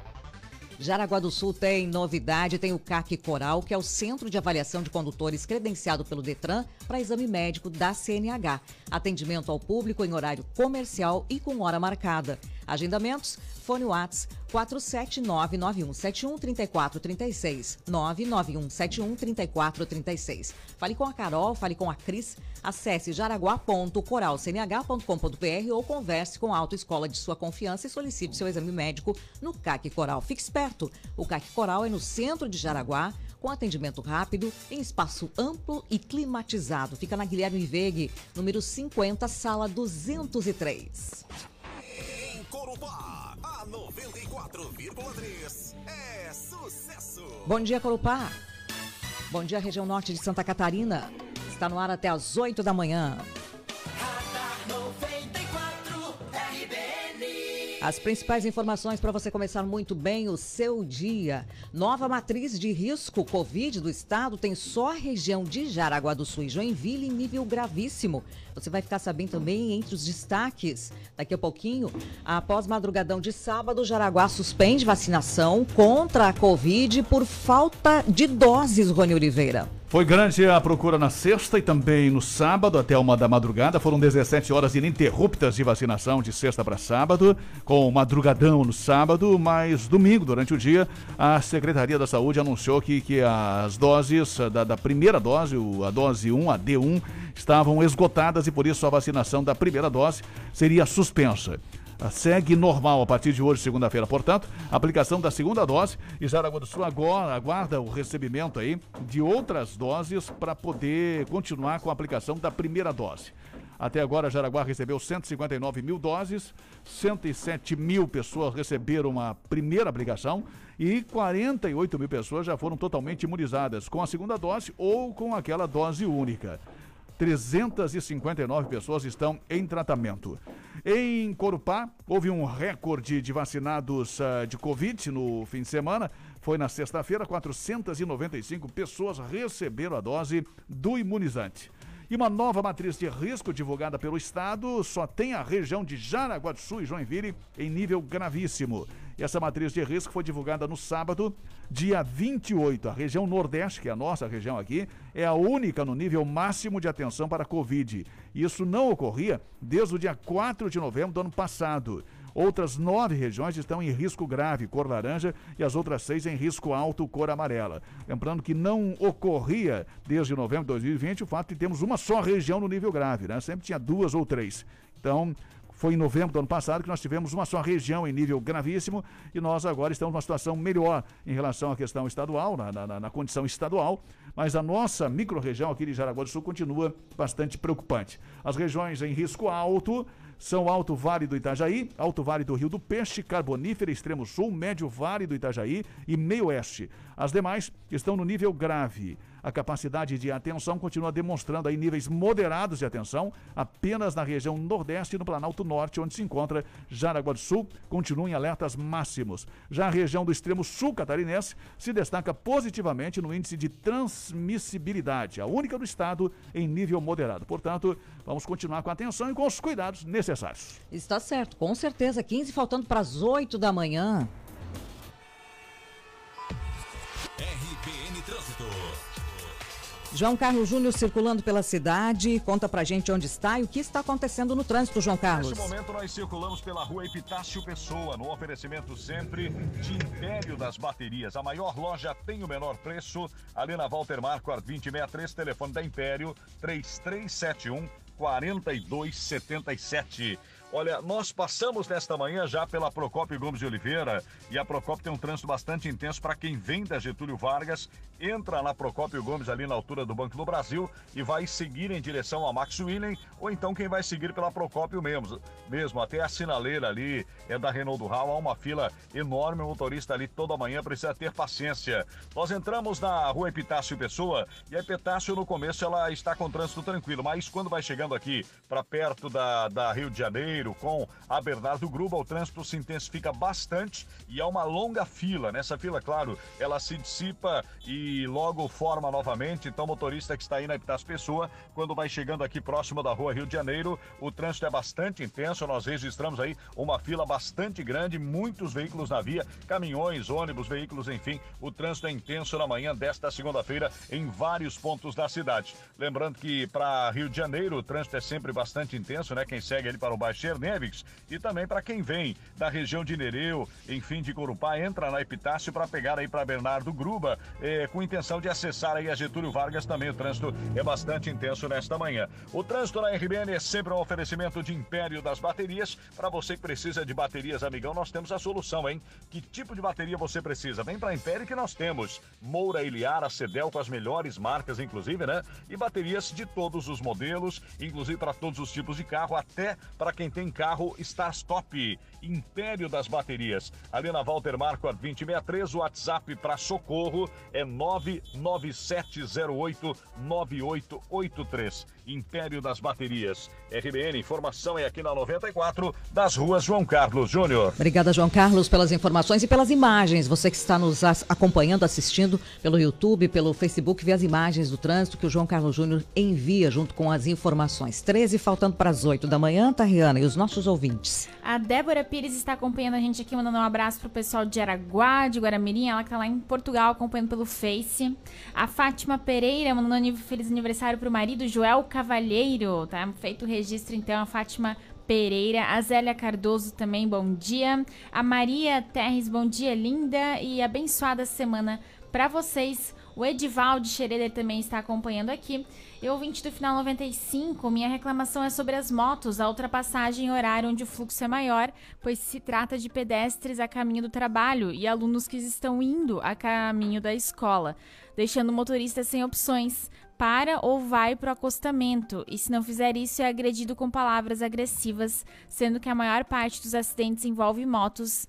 Jaraguá do Sul tem novidade, tem o CAC Coral, que é o Centro de Avaliação de Condutores credenciado pelo Detran para exame médico da CNH. Atendimento ao público em horário comercial e com hora marcada. Agendamentos Fone Whats 47991713436. 991713436. Fale com a Carol, fale com a Cris. Acesse jaraguá.coralcnh.com.br ou converse com a autoescola de sua confiança e solicite seu exame médico no CAC Coral. Fique esperto. O CAC Coral é no centro de Jaraguá, com atendimento rápido, em espaço amplo e climatizado. Fica na Guilherme Vegue, número 50, sala 203. Em Corupá, a 94,3 é sucesso. Bom dia, Corupá. Bom dia, região norte de Santa Catarina. Está no ar até às 8 da manhã. As principais informações para você começar muito bem o seu dia. Nova matriz de risco Covid do estado tem só a região de Jaraguá do Sul e Joinville em nível gravíssimo. Você vai ficar sabendo também entre os destaques daqui a pouquinho. Após madrugadão de sábado, Jaraguá suspende vacinação contra a Covid por falta de doses, Rony Oliveira. Foi grande a procura na sexta e também no sábado, até uma da madrugada. Foram 17 horas ininterruptas de vacinação de sexta para sábado, com madrugadão no sábado, mas domingo, durante o dia, a Secretaria da Saúde anunciou que, que as doses da, da primeira dose, a dose 1, a D1, estavam esgotadas e por isso a vacinação da primeira dose seria suspensa segue normal a partir de hoje, segunda-feira. Portanto, aplicação da segunda dose e Jaraguá do Sul agora aguarda o recebimento aí de outras doses para poder continuar com a aplicação da primeira dose. Até agora, Jaraguá recebeu 159 mil doses, 107 mil pessoas receberam a primeira aplicação e 48 mil pessoas já foram totalmente imunizadas com a segunda dose ou com aquela dose única. 359 pessoas estão em tratamento. Em Corupá, houve um recorde de vacinados uh, de Covid no fim de semana. Foi na sexta-feira, 495 pessoas receberam a dose do imunizante. E uma nova matriz de risco divulgada pelo Estado só tem a região de Jaraguá do Sul e Joinville em nível gravíssimo. E essa matriz de risco foi divulgada no sábado, dia 28. A região Nordeste, que é a nossa região aqui, é a única no nível máximo de atenção para a Covid. Isso não ocorria desde o dia 4 de novembro do ano passado. Outras nove regiões estão em risco grave, cor laranja, e as outras seis em risco alto, cor amarela. Lembrando que não ocorria desde novembro de 2020 o fato de termos uma só região no nível grave, né? Sempre tinha duas ou três. Então, foi em novembro do ano passado que nós tivemos uma só região em nível gravíssimo e nós agora estamos numa situação melhor em relação à questão estadual, na, na, na condição estadual, mas a nossa microrregião aqui de Jaraguá do Sul continua bastante preocupante. As regiões em risco alto são Alto Vale do Itajaí, Alto Vale do Rio do Peixe, Carbonífera, Extremo Sul, Médio Vale do Itajaí e Meio Oeste. As demais estão no nível grave. A capacidade de atenção continua demonstrando aí níveis moderados de atenção apenas na região Nordeste e no Planalto Norte, onde se encontra Jaraguá do Sul, continua em alertas máximos. Já a região do extremo sul catarinense se destaca positivamente no índice de transmissibilidade, a única do estado em nível moderado. Portanto, vamos continuar com a atenção e com os cuidados necessários. Está certo, com certeza. 15 faltando para as 8 da manhã. João Carlos Júnior circulando pela cidade. Conta pra gente onde está e o que está acontecendo no trânsito, João Carlos. Neste momento nós circulamos pela rua Epitácio Pessoa, no oferecimento sempre de Império das Baterias. A maior loja tem o menor preço. Ali na Walter Marco, 2063, telefone da Império, 3371 4277. Olha, nós passamos nesta manhã já pela Procópio Gomes de Oliveira e a Procópio tem um trânsito bastante intenso para quem vem da Getúlio Vargas, entra na Procópio Gomes ali na altura do Banco do Brasil e vai seguir em direção a Max Willen ou então quem vai seguir pela Procópio mesmo, mesmo até a sinaleira ali é da Renault do Hall, há uma fila enorme, o motorista ali toda manhã precisa ter paciência. Nós entramos na rua Epitácio Pessoa e a Epitácio no começo ela está com trânsito tranquilo, mas quando vai chegando aqui para perto da, da Rio de Janeiro, com a Bernardo Gruba, o trânsito se intensifica bastante e há uma longa fila. Nessa fila, claro, ela se dissipa e logo forma novamente. Então, motorista que está aí na Epitácio Pessoa, quando vai chegando aqui próximo da rua Rio de Janeiro, o trânsito é bastante intenso. Nós registramos aí uma fila bastante grande, muitos veículos na via, caminhões, ônibus, veículos, enfim. O trânsito é intenso na manhã desta segunda-feira em vários pontos da cidade. Lembrando que para Rio de Janeiro o trânsito é sempre bastante intenso, né? Quem segue ali para o Baixeiro Neves e também para quem vem da região de Nereu, enfim, de Corupá, entra na Epitácio para pegar aí para Bernardo Gruba, eh, com intenção de acessar aí a Getúlio Vargas também. O trânsito é bastante intenso nesta manhã. O trânsito na RBN é sempre um oferecimento de Império das Baterias. Para você que precisa de baterias, amigão, nós temos a solução, hein? Que tipo de bateria você precisa? Vem para Império que nós temos. Moura, Iliara, Cedel com as melhores marcas, inclusive, né? E baterias de todos os modelos, inclusive para todos os tipos de carro, até para quem tem carro Start Stop, Império das Baterias. Ali na Walter Marco 2063, o WhatsApp para socorro é 99708 9883. Império das Baterias. RBN, informação é aqui na 94, das ruas João Carlos Júnior. Obrigada, João Carlos, pelas informações e pelas imagens. Você que está nos acompanhando, assistindo pelo YouTube, pelo Facebook, vê as imagens do trânsito que o João Carlos Júnior envia junto com as informações. 13 faltando para as 8 da manhã, Tariana, e os nossos ouvintes. A Débora Pires está acompanhando a gente aqui, mandando um abraço pro pessoal de Araguá, de Guaramirim, ela que tá lá em Portugal acompanhando pelo Face. A Fátima Pereira mandando um feliz aniversário pro marido Joel Cavalheiro, tá? Feito o registro então, a Fátima Pereira, a Zélia Cardoso também, bom dia. A Maria Terres, bom dia, linda e abençoada semana para vocês. O Edivaldo Schroeder também está acompanhando aqui. E ouvinte do Final 95, minha reclamação é sobre as motos, a ultrapassagem em horário onde o fluxo é maior, pois se trata de pedestres a caminho do trabalho e alunos que estão indo a caminho da escola, deixando o motorista sem opções para ou vai para o acostamento, e se não fizer isso é agredido com palavras agressivas, sendo que a maior parte dos acidentes envolve motos.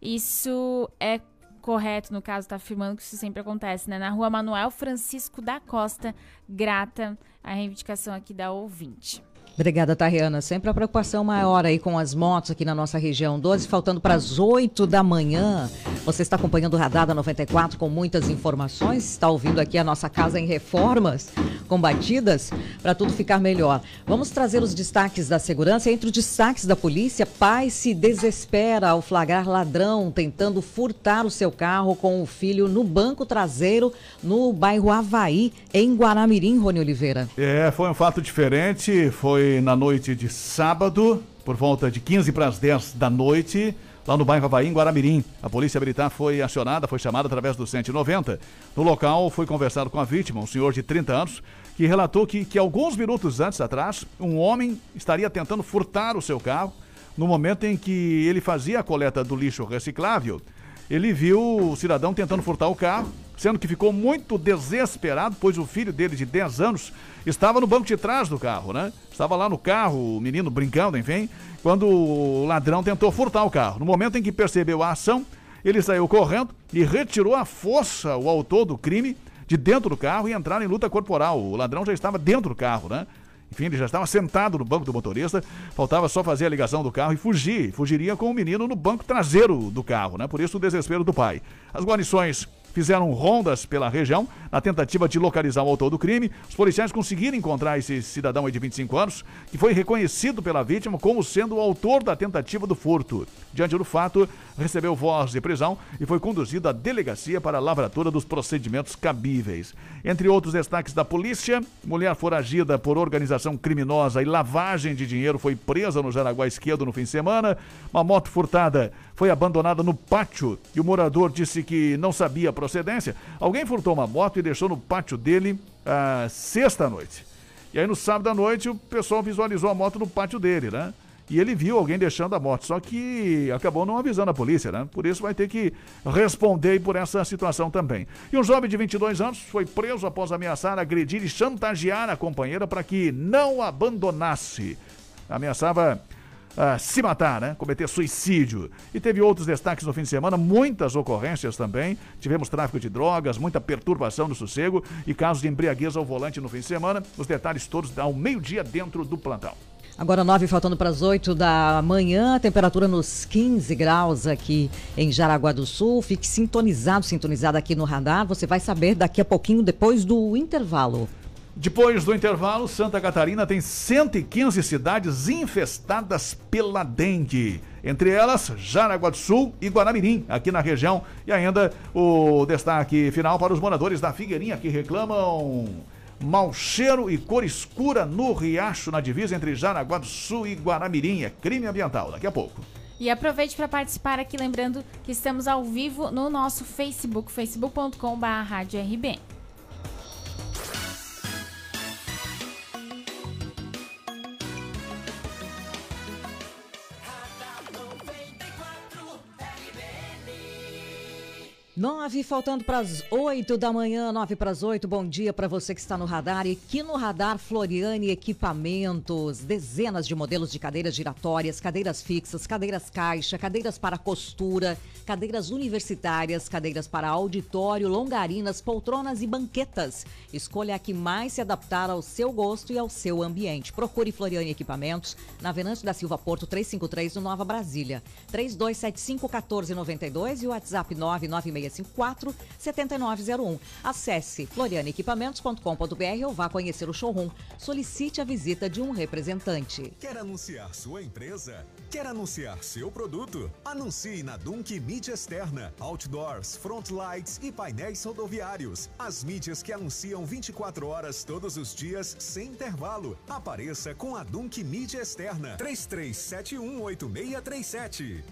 Isso é correto, no caso, está afirmando que isso sempre acontece, né? Na rua Manuel Francisco da Costa, grata a reivindicação aqui da ouvinte. Obrigada, Tariana. Sempre a preocupação maior aí com as motos aqui na nossa região. 12, faltando para as 8 da manhã. Você está acompanhando o Radar da 94 com muitas informações. Está ouvindo aqui a nossa casa em reformas combatidas para tudo ficar melhor. Vamos trazer os destaques da segurança. Entre os destaques da polícia, pai se desespera ao flagrar ladrão tentando furtar o seu carro com o filho no banco traseiro no bairro Havaí, em Guaramirim, Rony Oliveira. É, foi um fato diferente. Foi na noite de sábado, por volta de 15 para as 10 da noite, lá no bairro Havaí, em Guaramirim. A polícia militar foi acionada, foi chamada através do 190. No local, foi conversado com a vítima, um senhor de 30 anos, que relatou que, que alguns minutos antes atrás, um homem estaria tentando furtar o seu carro. No momento em que ele fazia a coleta do lixo reciclável, ele viu o cidadão tentando furtar o carro, sendo que ficou muito desesperado, pois o filho dele, de 10 anos, estava no banco de trás do carro, né? Estava lá no carro, o menino brincando, enfim, quando o ladrão tentou furtar o carro. No momento em que percebeu a ação, ele saiu correndo e retirou à força o autor do crime de dentro do carro e entraram em luta corporal. O ladrão já estava dentro do carro, né? Enfim, ele já estava sentado no banco do motorista, faltava só fazer a ligação do carro e fugir. Fugiria com o menino no banco traseiro do carro, né? Por isso o desespero do pai. As guarnições fizeram rondas pela região na tentativa de localizar o autor do crime. Os policiais conseguiram encontrar esse cidadão de 25 anos, que foi reconhecido pela vítima como sendo o autor da tentativa do furto. Diante do fato, recebeu voz de prisão e foi conduzido à delegacia para a lavratura dos procedimentos cabíveis. Entre outros destaques da polícia, mulher foragida por organização criminosa e lavagem de dinheiro foi presa no Jaraguá Esquerdo no fim de semana. Uma moto furtada foi abandonada no pátio e o morador disse que não sabia a procedência. Alguém furtou uma moto e deixou no pátio dele a sexta-noite. E aí no sábado à noite o pessoal visualizou a moto no pátio dele, né? e ele viu alguém deixando a moto, só que acabou não avisando a polícia, né? Por isso vai ter que responder por essa situação também. E um jovem de 22 anos foi preso após ameaçar, agredir e chantagear a companheira para que não abandonasse. Ameaçava ah, se matar, né? Cometer suicídio. E teve outros destaques no fim de semana, muitas ocorrências também. Tivemos tráfico de drogas, muita perturbação do sossego e casos de embriaguez ao volante no fim de semana. Os detalhes todos ao meio-dia dentro do plantão. Agora nove faltando para as 8 da manhã, temperatura nos 15 graus aqui em Jaraguá do Sul. Fique sintonizado, sintonizado aqui no radar. Você vai saber daqui a pouquinho, depois do intervalo. Depois do intervalo, Santa Catarina tem 115 cidades infestadas pela dengue. Entre elas, Jaraguá do Sul e Guanamirim, aqui na região. E ainda o destaque final para os moradores da Figueirinha que reclamam mau cheiro e cor escura no riacho na divisa entre Jaraguá do Sul e Guanamirim. É crime ambiental. Daqui a pouco. E aproveite para participar aqui, lembrando que estamos ao vivo no nosso Facebook, facebook.com.br. Nove, faltando para as oito da manhã, nove para as oito. Bom dia para você que está no radar. E aqui no radar, Floriane Equipamentos. Dezenas de modelos de cadeiras giratórias, cadeiras fixas, cadeiras caixa, cadeiras para costura, cadeiras universitárias, cadeiras para auditório, longarinas, poltronas e banquetas. Escolha a que mais se adaptar ao seu gosto e ao seu ambiente. Procure Floriane Equipamentos na Venâncio da Silva Porto 353 no Nova Brasília. 3275 1492 e o WhatsApp 996 654 7901. Acesse florianeequipamentos.com.br ou vá conhecer o showroom. Solicite a visita de um representante. Quer anunciar sua empresa? Quer anunciar seu produto? Anuncie na Dunk Mídia Externa, Outdoors, Front Lights e painéis rodoviários. As mídias que anunciam 24 horas todos os dias sem intervalo. Apareça com a Dunk Mídia Externa. 33718637.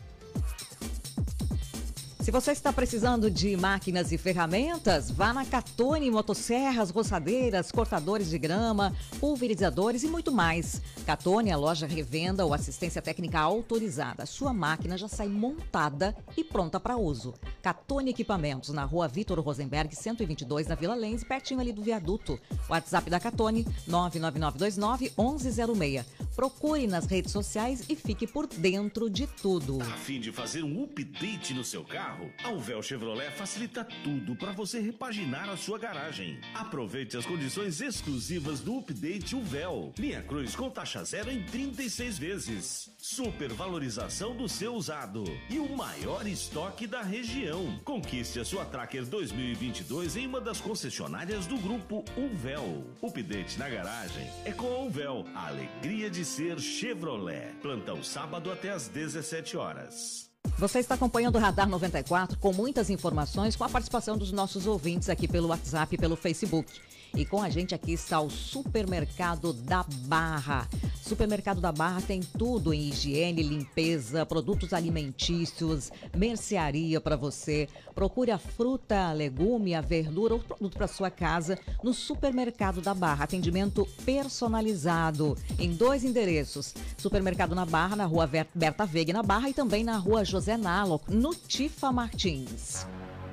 Se você está precisando de máquinas e ferramentas, vá na Catone Motosserras, roçadeiras, cortadores de grama, pulverizadores e muito mais. Catone é a loja revenda ou assistência técnica autorizada. Sua máquina já sai montada e pronta para uso. Catone Equipamentos, na rua Vitor Rosenberg, 122, na Vila Lens, pertinho ali do viaduto. WhatsApp da Catone, 99929-1106. Procure nas redes sociais e fique por dentro de tudo. A fim de fazer um update no seu carro? A Uvel Chevrolet facilita tudo para você repaginar a sua garagem. Aproveite as condições exclusivas do update Uvel. Linha Cruz com taxa zero em 36 vezes. Super valorização do seu usado. E o maior estoque da região. Conquiste a sua Tracker 2022 em uma das concessionárias do grupo Uvel. Update na garagem é com a Uvel. A alegria de ser Chevrolet. Plantão sábado até às 17 horas. Você está acompanhando o Radar 94 com muitas informações, com a participação dos nossos ouvintes aqui pelo WhatsApp e pelo Facebook. E com a gente aqui está o Supermercado da Barra. Supermercado da Barra tem tudo em higiene, limpeza, produtos alimentícios, mercearia para você. Procure a fruta, a legume, a verdura ou produto para sua casa no Supermercado da Barra. Atendimento personalizado em dois endereços. Supermercado na Barra, na rua Berta Veiga na Barra e também na rua José Nalo, no Tifa Martins.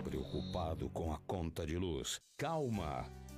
Preocupado com a conta de luz? Calma!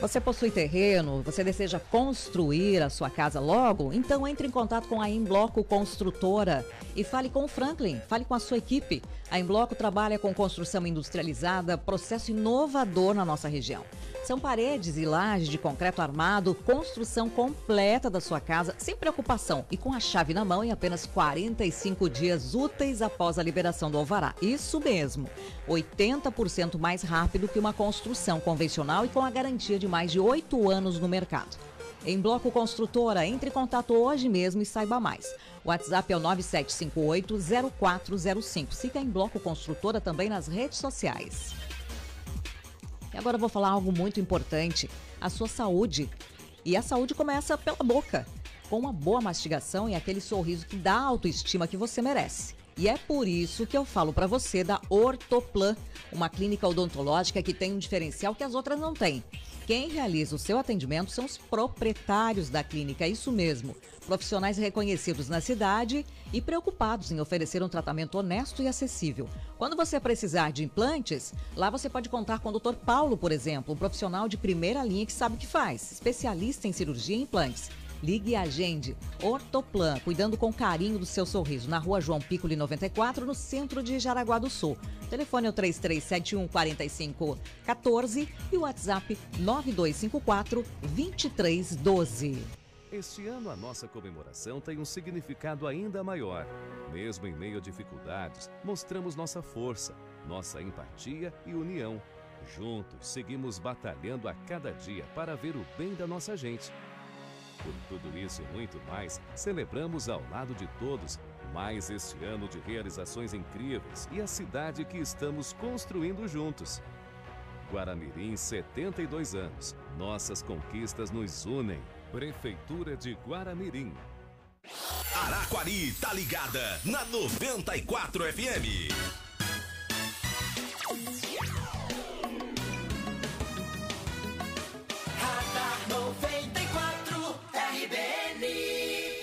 Você possui terreno? Você deseja construir a sua casa logo? Então entre em contato com a Embloco Construtora e fale com o Franklin, fale com a sua equipe. A Embloco trabalha com construção industrializada, processo inovador na nossa região. São paredes e lajes de concreto armado, construção completa da sua casa, sem preocupação e com a chave na mão em apenas 45 dias úteis após a liberação do alvará. Isso mesmo, 80% mais rápido que uma construção convencional e com a garantia de mais de 8 anos no mercado. em Bloco Construtora. Entre em contato hoje mesmo e saiba mais. O WhatsApp é o 9758-0405. Siga em Bloco Construtora também nas redes sociais. E agora eu vou falar algo muito importante: a sua saúde. E a saúde começa pela boca, com uma boa mastigação e aquele sorriso que dá a autoestima que você merece. E é por isso que eu falo para você da Ortoplan, uma clínica odontológica que tem um diferencial que as outras não têm. Quem realiza o seu atendimento são os proprietários da clínica, isso mesmo. Profissionais reconhecidos na cidade e preocupados em oferecer um tratamento honesto e acessível. Quando você precisar de implantes, lá você pode contar com o Dr. Paulo, por exemplo, um profissional de primeira linha que sabe o que faz, especialista em cirurgia e implantes. Ligue e agende. Ortoplan, cuidando com carinho do seu sorriso. Na rua João Piccoli 94, no centro de Jaraguá do Sul. O telefone é o 3371 4514 e o WhatsApp 9254 2312. Este ano a nossa comemoração tem um significado ainda maior. Mesmo em meio a dificuldades, mostramos nossa força, nossa empatia e união. Juntos, seguimos batalhando a cada dia para ver o bem da nossa gente. Por tudo isso e muito mais, celebramos ao lado de todos mais este ano de realizações incríveis e a cidade que estamos construindo juntos. Guaramirim, 72 anos. Nossas conquistas nos unem. Prefeitura de Guaramirim. Araquari tá ligada na 94 FM.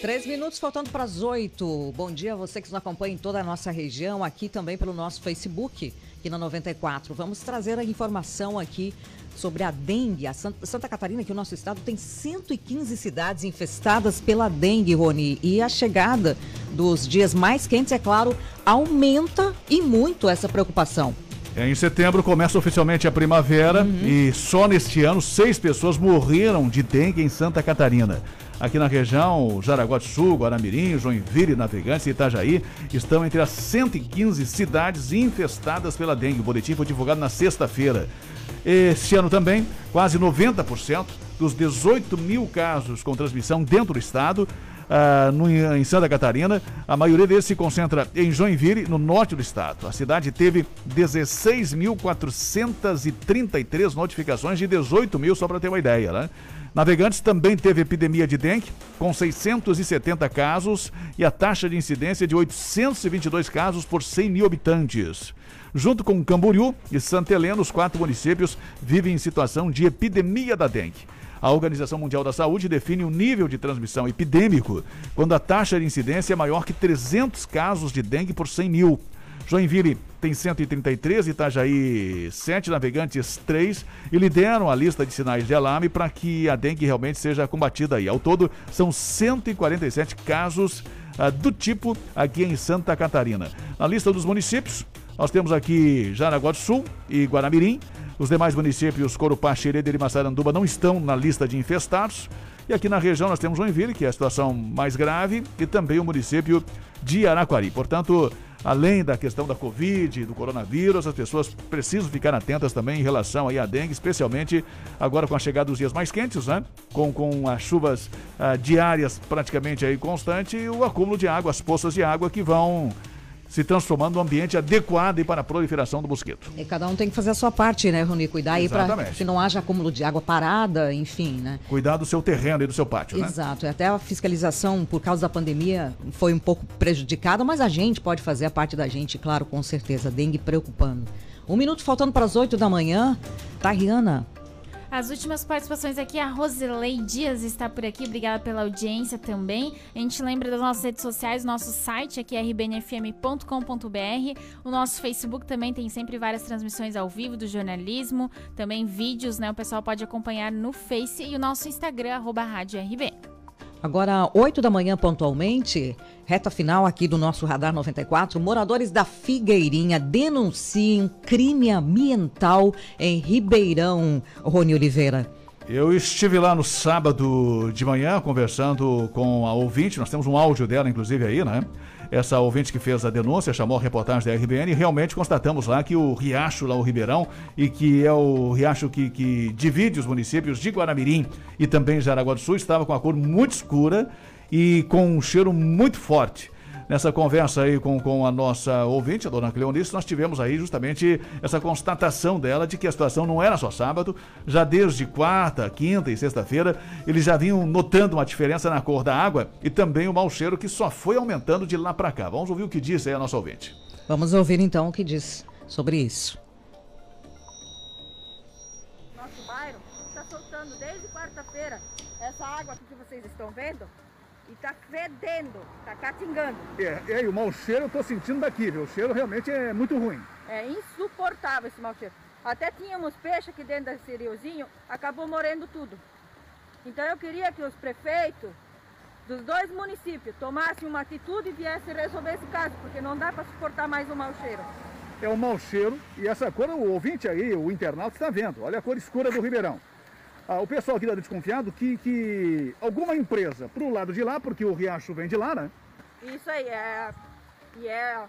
Três minutos faltando para as oito. Bom dia a você que nos acompanha em toda a nossa região, aqui também pelo nosso Facebook, aqui na 94. Vamos trazer a informação aqui sobre a dengue. A Santa Catarina, que o nosso estado tem 115 cidades infestadas pela dengue, Rony. E a chegada dos dias mais quentes, é claro, aumenta e muito essa preocupação. É, em setembro começa oficialmente a primavera uhum. e só neste ano seis pessoas morreram de dengue em Santa Catarina. Aqui na região, Jaraguá do Sul, Guaramirim, Joinville, Navegantes e Itajaí estão entre as 115 cidades infestadas pela dengue. O boletim foi divulgado na sexta-feira. Este ano também, quase 90% dos 18 mil casos com transmissão dentro do estado Uh, no, em Santa Catarina. A maioria deles se concentra em Joinville, no norte do estado. A cidade teve 16.433 notificações de 18 mil, só para ter uma ideia, né? Navegantes também teve epidemia de dengue, com 670 casos e a taxa de incidência de 822 casos por 100 mil habitantes. Junto com Camboriú e Santa Helena, os quatro municípios vivem em situação de epidemia da dengue. A Organização Mundial da Saúde define o nível de transmissão epidêmico quando a taxa de incidência é maior que 300 casos de dengue por 100 mil. Joinville tem 133, Itajaí 7, Navegantes 3 e lideram a lista de sinais de alarme para que a dengue realmente seja combatida aí. Ao todo, são 147 casos ah, do tipo aqui em Santa Catarina. Na lista dos municípios, nós temos aqui Jaraguá do Sul e Guaramirim. Os demais municípios, Corupá, Xereder e Massaranduba, não estão na lista de infestados. E aqui na região nós temos Joinville, que é a situação mais grave, e também o município de Araquari. Portanto, além da questão da Covid, do coronavírus, as pessoas precisam ficar atentas também em relação aí à dengue, especialmente agora com a chegada dos dias mais quentes, né? Com, com as chuvas ah, diárias praticamente aí constante e o acúmulo de água, as poças de água que vão se transformando num ambiente adequado para a proliferação do mosquito. E cada um tem que fazer a sua parte, né, Rony? Cuidar aí para que não haja acúmulo de água parada, enfim, né? Cuidar do seu terreno e do seu pátio, Exato. né? Exato. Até a fiscalização, por causa da pandemia, foi um pouco prejudicada, mas a gente pode fazer a parte da gente, claro, com certeza. Dengue preocupando. Um minuto faltando para as oito da manhã. Tariana, as últimas participações aqui, a Roselei Dias está por aqui, obrigada pela audiência também. A gente lembra das nossas redes sociais, nosso site aqui é rbnfm.com.br, o nosso Facebook também tem sempre várias transmissões ao vivo do jornalismo, também vídeos, né? O pessoal pode acompanhar no Face e o nosso Instagram, arroba Rádio RB. Agora, 8 da manhã pontualmente, reta final aqui do nosso Radar 94, moradores da Figueirinha denunciam crime ambiental em Ribeirão, Rony Oliveira. Eu estive lá no sábado de manhã conversando com a ouvinte, nós temos um áudio dela, inclusive, aí, né? Essa ouvinte que fez a denúncia chamou a reportagem da RBN e realmente constatamos lá que o riacho lá, o Ribeirão, e que é o riacho que, que divide os municípios de Guaramirim e também Jaraguá do Sul, estava com a cor muito escura e com um cheiro muito forte. Nessa conversa aí com, com a nossa ouvinte, a dona Cleonice, nós tivemos aí justamente essa constatação dela de que a situação não era só sábado, já desde quarta, quinta e sexta-feira, eles já vinham notando uma diferença na cor da água e também o mau cheiro que só foi aumentando de lá para cá. Vamos ouvir o que disse aí a nossa ouvinte. Vamos ouvir então o que diz sobre isso. Nosso bairro está soltando desde quarta-feira essa água aqui que vocês estão vendo e tá fedendo, tá catingando. É, é, e o mau cheiro eu tô sentindo daqui, viu? O cheiro realmente é muito ruim. É insuportável esse mau cheiro. Até tínhamos peixe aqui dentro desse riozinho, acabou morrendo tudo. Então eu queria que os prefeitos dos dois municípios tomassem uma atitude e viessem resolver esse caso, porque não dá para suportar mais o mau cheiro. É o mau cheiro e essa cor, o ouvinte aí, o internauta está vendo. Olha a cor escura do Ribeirão. Ah, o pessoal aqui está desconfiado que, que alguma empresa para o lado de lá, porque o riacho vem de lá, né? Isso aí, é, e é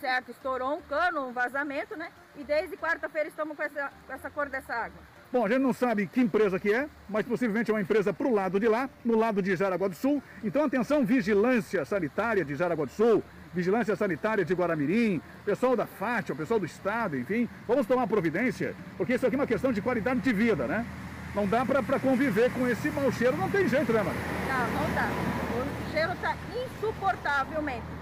certo, estourou um cano, um vazamento, né? E desde quarta-feira estamos com essa, com essa cor dessa água. Bom, a gente não sabe que empresa que é, mas possivelmente é uma empresa para o lado de lá, no lado de Jaraguá do Sul. Então, atenção, vigilância sanitária de Jaraguá do Sul, vigilância sanitária de Guaramirim, pessoal da FAT, o pessoal do Estado, enfim, vamos tomar providência, porque isso aqui é uma questão de qualidade de vida, né? Não dá para conviver com esse mau cheiro, não tem jeito, né, mano? Não, não dá. O cheiro está insuportavelmente.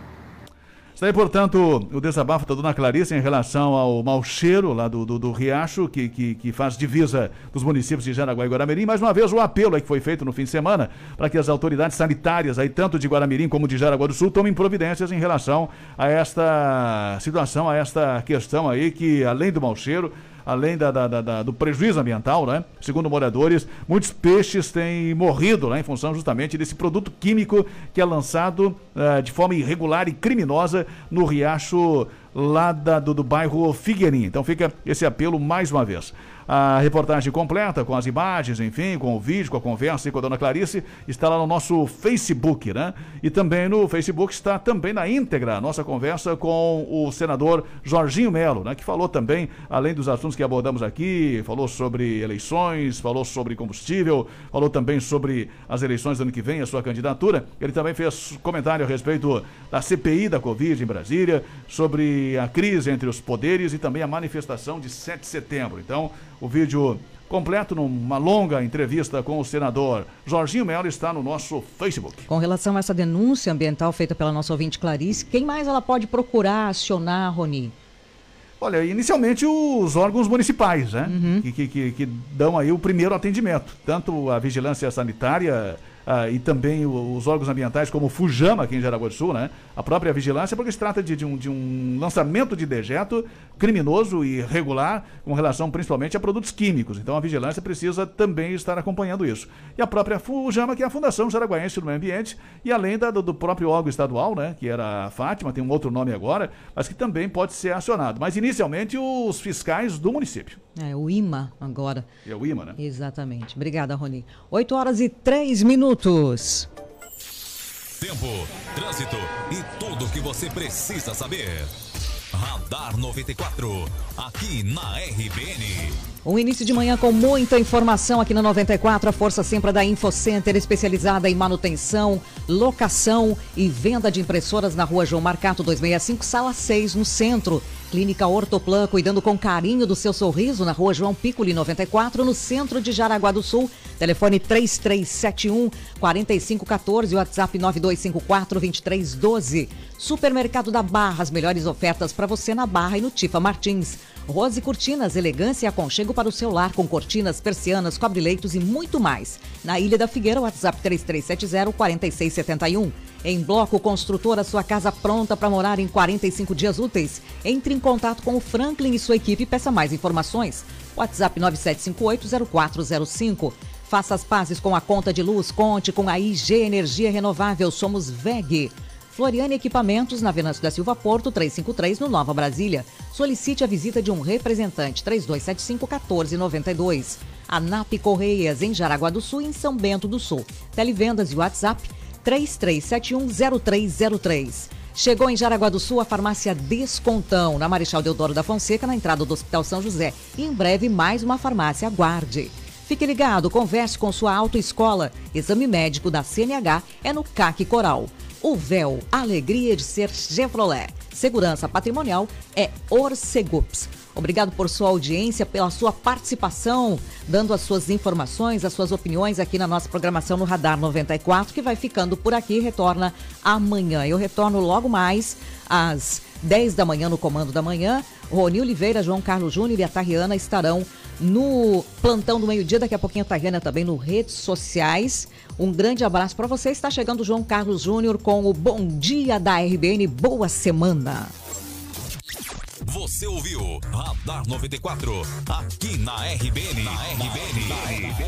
Está aí, portanto, o desabafo da dona Clarice em relação ao mau cheiro lá do, do, do Riacho, que, que, que, faz divisa dos municípios de Jaraguá e Guaramirim. Mais uma vez, o apelo aí que foi feito no fim de semana para que as autoridades sanitárias, aí, tanto de Guaramirim como de Jaraguá do Sul, tomem providências em relação a esta situação, a esta questão aí, que além do mau cheiro, além da, da, da, do prejuízo ambiental, né? Segundo moradores, muitos peixes têm morrido né? em função justamente desse produto químico que é lançado uh, de forma irregular e criminosa no riacho lá do, do bairro Figueirinha. Então fica esse apelo mais uma vez. A reportagem completa, com as imagens, enfim, com o vídeo, com a conversa e com a dona Clarice, está lá no nosso Facebook, né? E também no Facebook está também na íntegra a nossa conversa com o senador Jorginho Melo, né? Que falou também, além dos assuntos que abordamos aqui, falou sobre eleições, falou sobre combustível, falou também sobre as eleições do ano que vem, a sua candidatura. Ele também fez comentário a respeito da CPI da Covid em Brasília, sobre a crise entre os poderes e também a manifestação de 7 de setembro. Então, o vídeo completo numa longa entrevista com o senador Jorginho Melo está no nosso Facebook. Com relação a essa denúncia ambiental feita pela nossa ouvinte Clarice, quem mais ela pode procurar, acionar, Roni? Olha, inicialmente os órgãos municipais, né? Uhum. Que, que, que, dão aí o primeiro atendimento. Tanto a vigilância sanitária ah, e também os órgãos ambientais, como o Fujama, aqui em Jaraguá do Sul, né? A própria vigilância, porque se trata de, de, um, de um lançamento de dejeto criminoso e irregular com relação principalmente a produtos químicos. Então a vigilância precisa também estar acompanhando isso. E a própria Fujama, que é a Fundação Jaraguaense do Meio Ambiente, e além da, do, do, próprio órgão estadual, né? Que era a Fátima, tem um outro nome agora, mas que também pode ser acionado. Mas inicialmente os fiscais do município. É, o IMA agora. É o IMA, né? Exatamente. Obrigada, Rony. 8 horas e 3 minutos. Tempo, trânsito e tudo o que você precisa saber. Radar 94, aqui na RBN. Um início de manhã com muita informação aqui na 94. A força sempre é da InfoCenter, especializada em manutenção, locação e venda de impressoras na rua João Marcato 265, sala 6, no centro. Clínica Ortoplan, cuidando com carinho do seu sorriso na rua João Piccoli 94, no centro de Jaraguá do Sul. Telefone 3371 4514, WhatsApp 9254 2312. Supermercado da Barra, as melhores ofertas para você na Barra e no Tifa Martins. Rose Cortinas, elegância e aconchego para o seu lar, com cortinas, persianas, cobre-leitos e muito mais. Na Ilha da Figueira, WhatsApp 3370-4671. Em Bloco Construtora, sua casa pronta para morar em 45 dias úteis. Entre em contato com o Franklin e sua equipe e peça mais informações. WhatsApp 97580405. Faça as pazes com a conta de luz, conte com a IG Energia Renovável, somos VEG. Floriane Equipamentos, na Venâncio da Silva Porto, 353, no Nova Brasília. Solicite a visita de um representante, 3275-1492. A NAP Correias, em Jaraguá do Sul em São Bento do Sul. Televendas e WhatsApp 33710303. Chegou em Jaraguá do Sul a farmácia Descontão, na Marechal Deodoro da Fonseca, na entrada do Hospital São José. E em breve mais uma farmácia. Aguarde. Fique ligado, converse com sua autoescola. Exame médico da CNH é no CAC Coral. O véu, alegria de ser Chevrolet. Segurança patrimonial é Orcegups. Obrigado por sua audiência, pela sua participação, dando as suas informações, as suas opiniões aqui na nossa programação no Radar 94, que vai ficando por aqui e retorna amanhã. Eu retorno logo mais às 10 da manhã no Comando da Manhã. Rony Oliveira, João Carlos Júnior e a Tariana estarão no plantão do meio-dia. Daqui a pouquinho a Tariana também no redes sociais. Um grande abraço para você. Está chegando João Carlos Júnior com o Bom Dia da RBN. Boa semana. Você ouviu Radar 94 aqui na RBN, na RBN,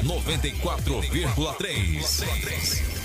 94,3.